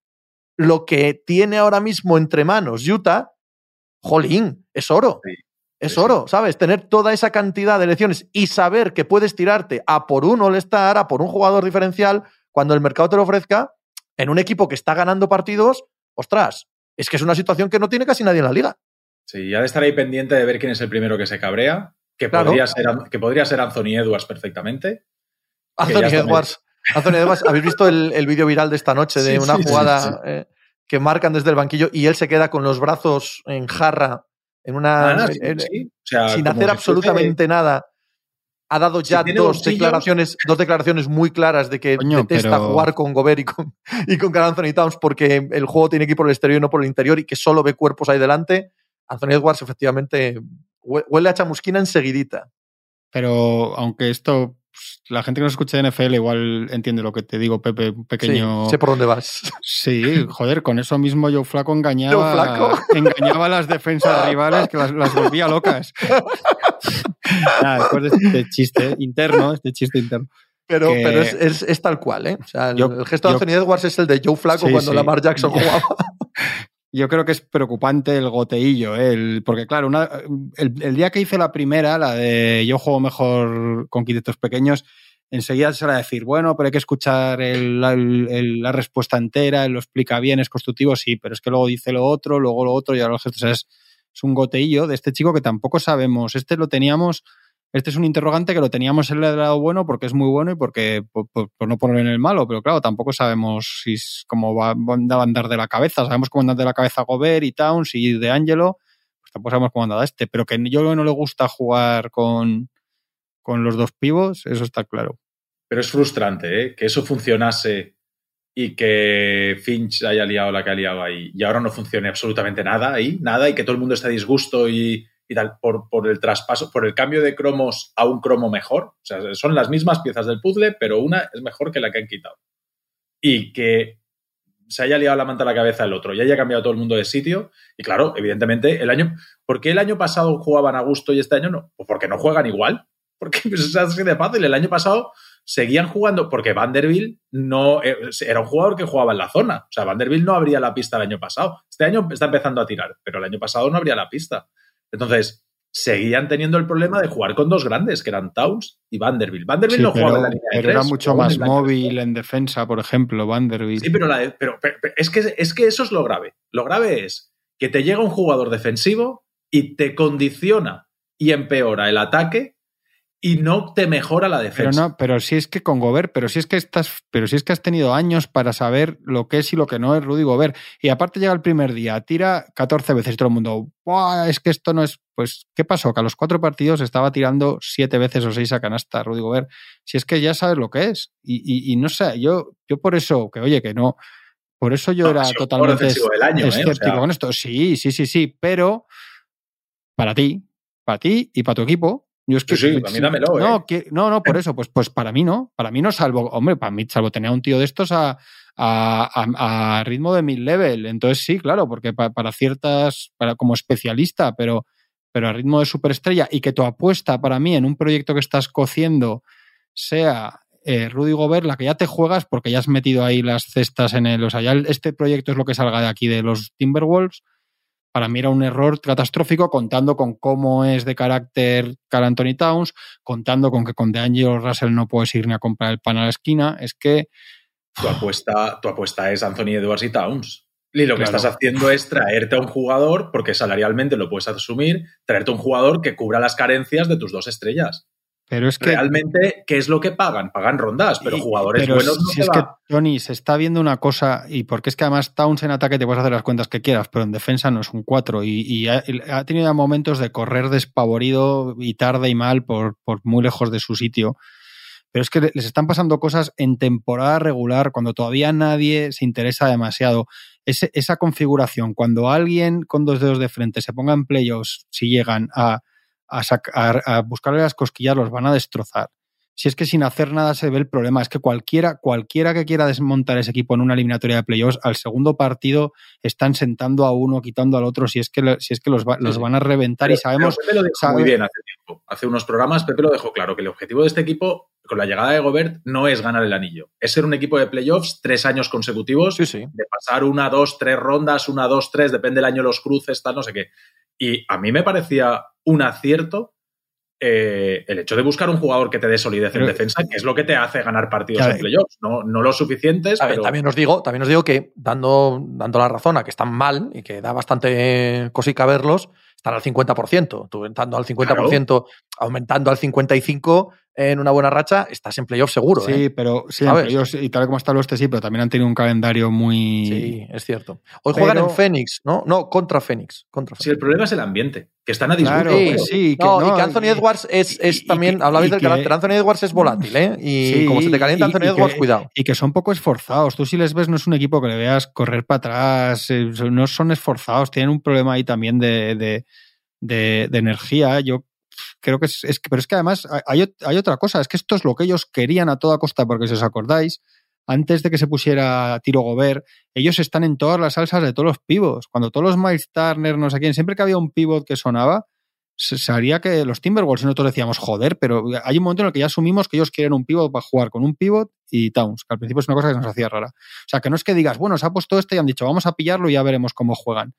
lo que tiene ahora mismo entre manos Utah, jolín, es oro. Sí, Es oro, ¿sabes? Tener toda esa cantidad de elecciones y saber que puedes tirarte a por un All-Star, a por un jugador diferencial, cuando el mercado te lo ofrezca, en un equipo que está ganando partidos, ostras, es que es una situación que no tiene casi nadie en la liga. Sí, ya de estar ahí pendiente de ver quién es el primero que se cabrea, que, Claro. podría, ser, que podría ser Anthony Edwards perfectamente. Anthony Edwards. Anthony Edwards, ¿habéis visto el, el vídeo viral de esta noche de Sí, una sí, jugada sí. eh, que marcan desde el banquillo y él se queda con los brazos en jarra, en una, Ah, no, en- sí, en- sí. O sea, sin hacer absolutamente nada? Ha dado ya dos declaraciones, dos declaraciones muy claras de que Coño, detesta pero- jugar con Gobert y con, y con Anthony Towns porque el juego tiene que ir por el exterior y no por el interior y que solo ve cuerpos ahí delante. Anthony Edwards efectivamente hue- huele a chamusquina enseguidita. Pero aunque esto, la gente que nos escucha de NFL igual entiende lo que te digo, Pepe, un pequeño... Sí, sé por dónde vas. Sí, joder, con eso mismo Joe Flaco engañaba, engañaba a las defensas rivales que las, las volvía locas. Nada, después de este chiste interno, este chiste interno. Pero, que- pero es, es- es tal cual, ¿eh? O sea, el, Yo- el gesto de Anthony Edwards es el de Joe Flaco Sí, cuando sí. Lamar Jackson jugaba. Yo creo que es preocupante el goteillo, ¿eh? El- porque claro, una- el, día que hice la primera, la de yo juego mejor con quintetos pequeños, enseguida se era decir, bueno, pero hay que escuchar el- la- respuesta entera, lo explica bien, es constructivo, sí, pero es que luego dice lo otro, luego lo otro y ahora los gestos. Es, es un goteillo de este chico que tampoco sabemos. Este lo teníamos, este es un interrogante que lo teníamos en el lado bueno porque es muy bueno y porque, por, no ponerlo en el malo, pero claro, tampoco sabemos si es cómo va, a andar de la cabeza. Sabemos cómo andar de la cabeza Gobert y Towns y de Angelo, pues tampoco sabemos cómo anda este, pero que yo no le gusta jugar con, con los dos pivos, eso está claro. Pero es frustrante, ¿eh? Que eso funcionase y que Finch haya liado la que ha liado ahí y ahora no funcione absolutamente nada ahí, nada, y que todo el mundo esté a disgusto y, y tal, por, por el traspaso, por el cambio de cromos a un cromo mejor. O sea, son las mismas piezas del puzzle, pero una es mejor que la que han quitado. Y que se haya liado la manta a la cabeza el otro y haya cambiado todo el mundo de sitio. Y claro, evidentemente, el año. ¿Por qué el año pasado jugaban a gusto y este año no? Pues porque no juegan igual. Porque pues, es así de fácil. El año pasado seguían jugando, porque Vanderbilt no eh, era un jugador que jugaba en la zona. O sea, Vanderbilt no abría la pista el año pasado. Este año está empezando a tirar, pero el año pasado no abría la pista. Entonces, seguían teniendo el problema de jugar con dos grandes, que eran Towns y Vanderbilt. Vanderbilt no jugaba en la línea de Pero era mucho más móvil en defensa, por ejemplo, Vanderbilt. Sí, pero, pero, es, que, es que eso es lo grave. Lo grave es que te llega un jugador defensivo y te condiciona y empeora el ataque y no te mejora la defensa. Pero no, pero si es que con Gobert, pero si es que estás, pero si es que has tenido años para saber lo que es y lo que no es Rudy Gobert. Y aparte llega el primer día, tira 14 veces y todo el mundo, es que esto no es. Pues, ¿qué pasó? Que a los cuatro partidos estaba tirando siete veces o seis a canasta Rudy Gobert. Si es que ya sabes lo que es. Y, y, no sé, yo, yo por eso, que oye, que no. Por eso yo era totalmente ¿eh? escéptico con esto. Sí, sí, sí, sí, pero para ti, para ti y para tu equipo, yo es que, sí, sí, dámelo, no, ¿eh? no, no, por eso, pues, pues para mí no. Para mí no, salvo, hombre, para mí, salvo tener un tío de estos a, a, a, ritmo de mid level. Entonces sí, claro, porque para, ciertas, para como especialista, pero, pero a ritmo de superestrella y que tu apuesta para mí en un proyecto que estás cociendo sea eh, Rudy Gobert, la que ya te juegas porque ya has metido ahí las cestas en el. O sea, ya este proyecto es lo que salga de aquí de los Timberwolves para mí era un error catastrófico, contando con cómo es de carácter Carl Anthony Towns, contando con que con DeAngelo Russell no puedes ir ni a comprar el pan a la esquina. Es que. Tu apuesta, tu apuesta es Anthony Edwards y Towns. Y lo que estás haciendo es traerte a un jugador, porque salarialmente lo puedes asumir, traerte a un jugador que cubra las carencias de tus dos estrellas. Pero es que. Realmente, ¿qué es lo que pagan? Pagan rondas, pero jugadores buenos no si es que, Tony, se está viendo una cosa, y porque es que además Towns en ataque te puedes hacer las cuentas que quieras, pero en defensa no es un 4. Y, ha, tenido momentos de correr despavorido y tarde y mal por, por muy lejos de su sitio. Pero es que les están pasando cosas en temporada regular, cuando todavía nadie se interesa demasiado. esa configuración, cuando alguien con dos dedos de frente se ponga en playoffs, si llegan a a, a, buscarle las cosquillas los van a destrozar. Si es que sin hacer nada se ve el problema, es que cualquiera, cualquiera que quiera desmontar ese equipo en una eliminatoria de playoffs, al segundo partido están sentando a uno, quitando al otro, si es que, si es que los, los van a reventar y sabemos... Pepe lo dejó muy bien hace tiempo. Hace unos programas Pepe lo dejó claro, que el objetivo de este equipo con la llegada de Gobert no es ganar el anillo, es ser un equipo de playoffs tres años consecutivos, de pasar una, dos, tres rondas, una, dos, tres, depende del año los cruces, tal, no sé qué. Y a mí me parecía un acierto eh, el hecho de buscar un jugador que te dé solidez en defensa, que es lo que te hace ganar partidos en playoffs, no, no lo suficientes. pero... también, os digo, también os digo que dando, dando la razón a que están mal y que da bastante cosica verlos, están al 50%. Tú entrando al 50%, aumentando al 55%, en una buena racha, estás en playoff seguro. Sí, ¿eh? pero sí, y tal como está el oeste, sí, pero también han tenido un calendario muy. Sí, es cierto. Hoy juegan en Phoenix, ¿no? No, contra Phoenix. Contra Sí, el problema es el ambiente, que están a disgusto. Claro, sí, que no, y que Anthony Edwards es, es también, hablabais del carácter, Anthony Edwards es volátil, ¿eh? Y como se te calienta Anthony Edwards, cuidado. Y que son poco esforzados. Tú si les ves, no es un equipo que le veas correr para atrás, eh, no son esforzados, tienen un problema ahí también de, de, de, de energía. Yo creo que es, es, pero es que además hay, hay, otra cosa, es que esto es lo que ellos querían a toda costa, porque si os acordáis, antes de que se pusiera tiro Gobert, ellos están en todas las salsas de todos los pivots. Cuando todos los Miles Turner, no sé siempre que había un pivot que sonaba, se sabía que los Timberwolves y nosotros decíamos, joder, pero hay un momento en el que ya asumimos que ellos quieren un pivot para jugar con un pivot y Towns, que al principio es una cosa que nos hacía rara. O sea, que no es que digas, bueno, se ha puesto este y han dicho, vamos a pillarlo y ya veremos cómo juegan.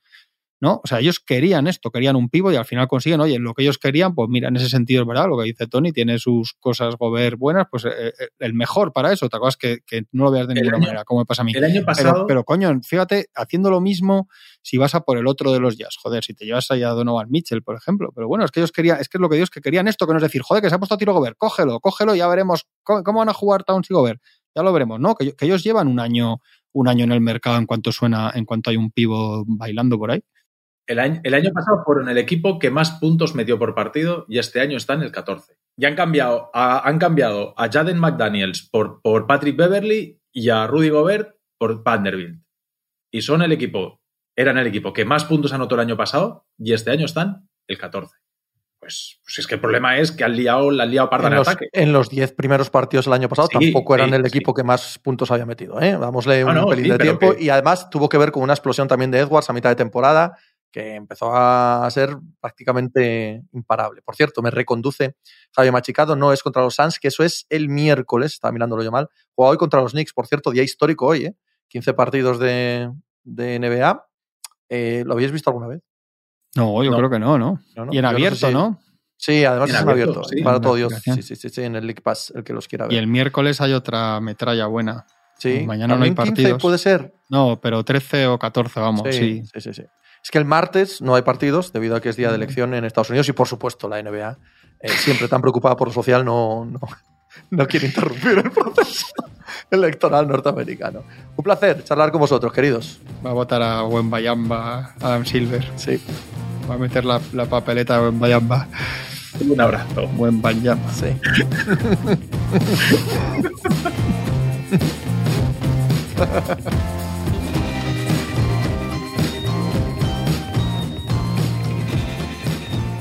¿No? O sea, ellos querían esto, querían un pivo y al final consiguen, oye, lo que ellos querían, pues mira, en ese sentido es verdad, lo que dice Tony, tiene sus cosas gober buenas, pues eh, eh, el mejor para eso, cosa es que, que no lo veas de ninguna manera, como me pasa a mí. El año pasado... Pero, coño, fíjate, haciendo lo mismo, si vas a por el otro de los jazz, joder, si te llevas allá a Donovan Mitchell, por ejemplo, pero bueno, es que ellos querían, es que es lo que ellos que querían esto, que no es decir, joder, que se ha puesto a tiro gober, cógelo, cógelo, ya veremos cómo, van a jugar Towns y gober, ya lo veremos, ¿no? Que, que ellos llevan un año un año en el mercado en cuanto suena, en cuanto hay un pivo bailando por ahí. El año, pasado fueron el equipo que más puntos metió por partido y este año está en el 14. Y han cambiado a, han cambiado a Jaden McDaniels por, por Patrick Beverly y a Rudy Gobert por Vanderbilt. Y son el equipo, eran el equipo que más puntos anotó el año pasado y este año están el 14. pues, pues es que el problema es que han liado, la han liado parda en, en, los, ataque. en los 10 primeros partidos el año pasado Sí, tampoco eran sí, el sí. equipo que más puntos había metido. ¿eh? Dámosle un No, no, pelín de tiempo que- y además tuvo que ver con una explosión también de Edwards a mitad de temporada que empezó a ser prácticamente imparable. Por cierto, me reconduce Javier Machicado, no es contra los Suns, que eso es el miércoles, estaba mirándolo yo mal. Juega hoy contra los Knicks, por cierto, día histórico hoy, ¿eh? 15 partidos de, de NBA. Eh, ¿Lo habéis visto alguna vez? No, yo No. creo que no, ¿no? No, no. Y en Yo no sé abierto, si- ¿no? Sí, además es abierto, sí. para todo Dios. Sí, sí, sí, sí, en el League Pass, el que los quiera ver. Y el miércoles hay otra metralla buena. Sí, Mañana no hay también 15 partidos. puede ser. No, pero 13 o 14, vamos, sí. sí, sí, sí, sí. Es que el martes no hay partidos debido a que es día de elección en Estados Unidos y, por supuesto, la NBA, eh, siempre tan preocupada por lo social, no, no, no quiere interrumpir el proceso electoral norteamericano. Un placer charlar con vosotros, queridos. Va a votar a Wembayamba, Adam Silver. Sí, Va a meter la, la papeleta a Wembayamba. Un abrazo. Wembayamba. sí.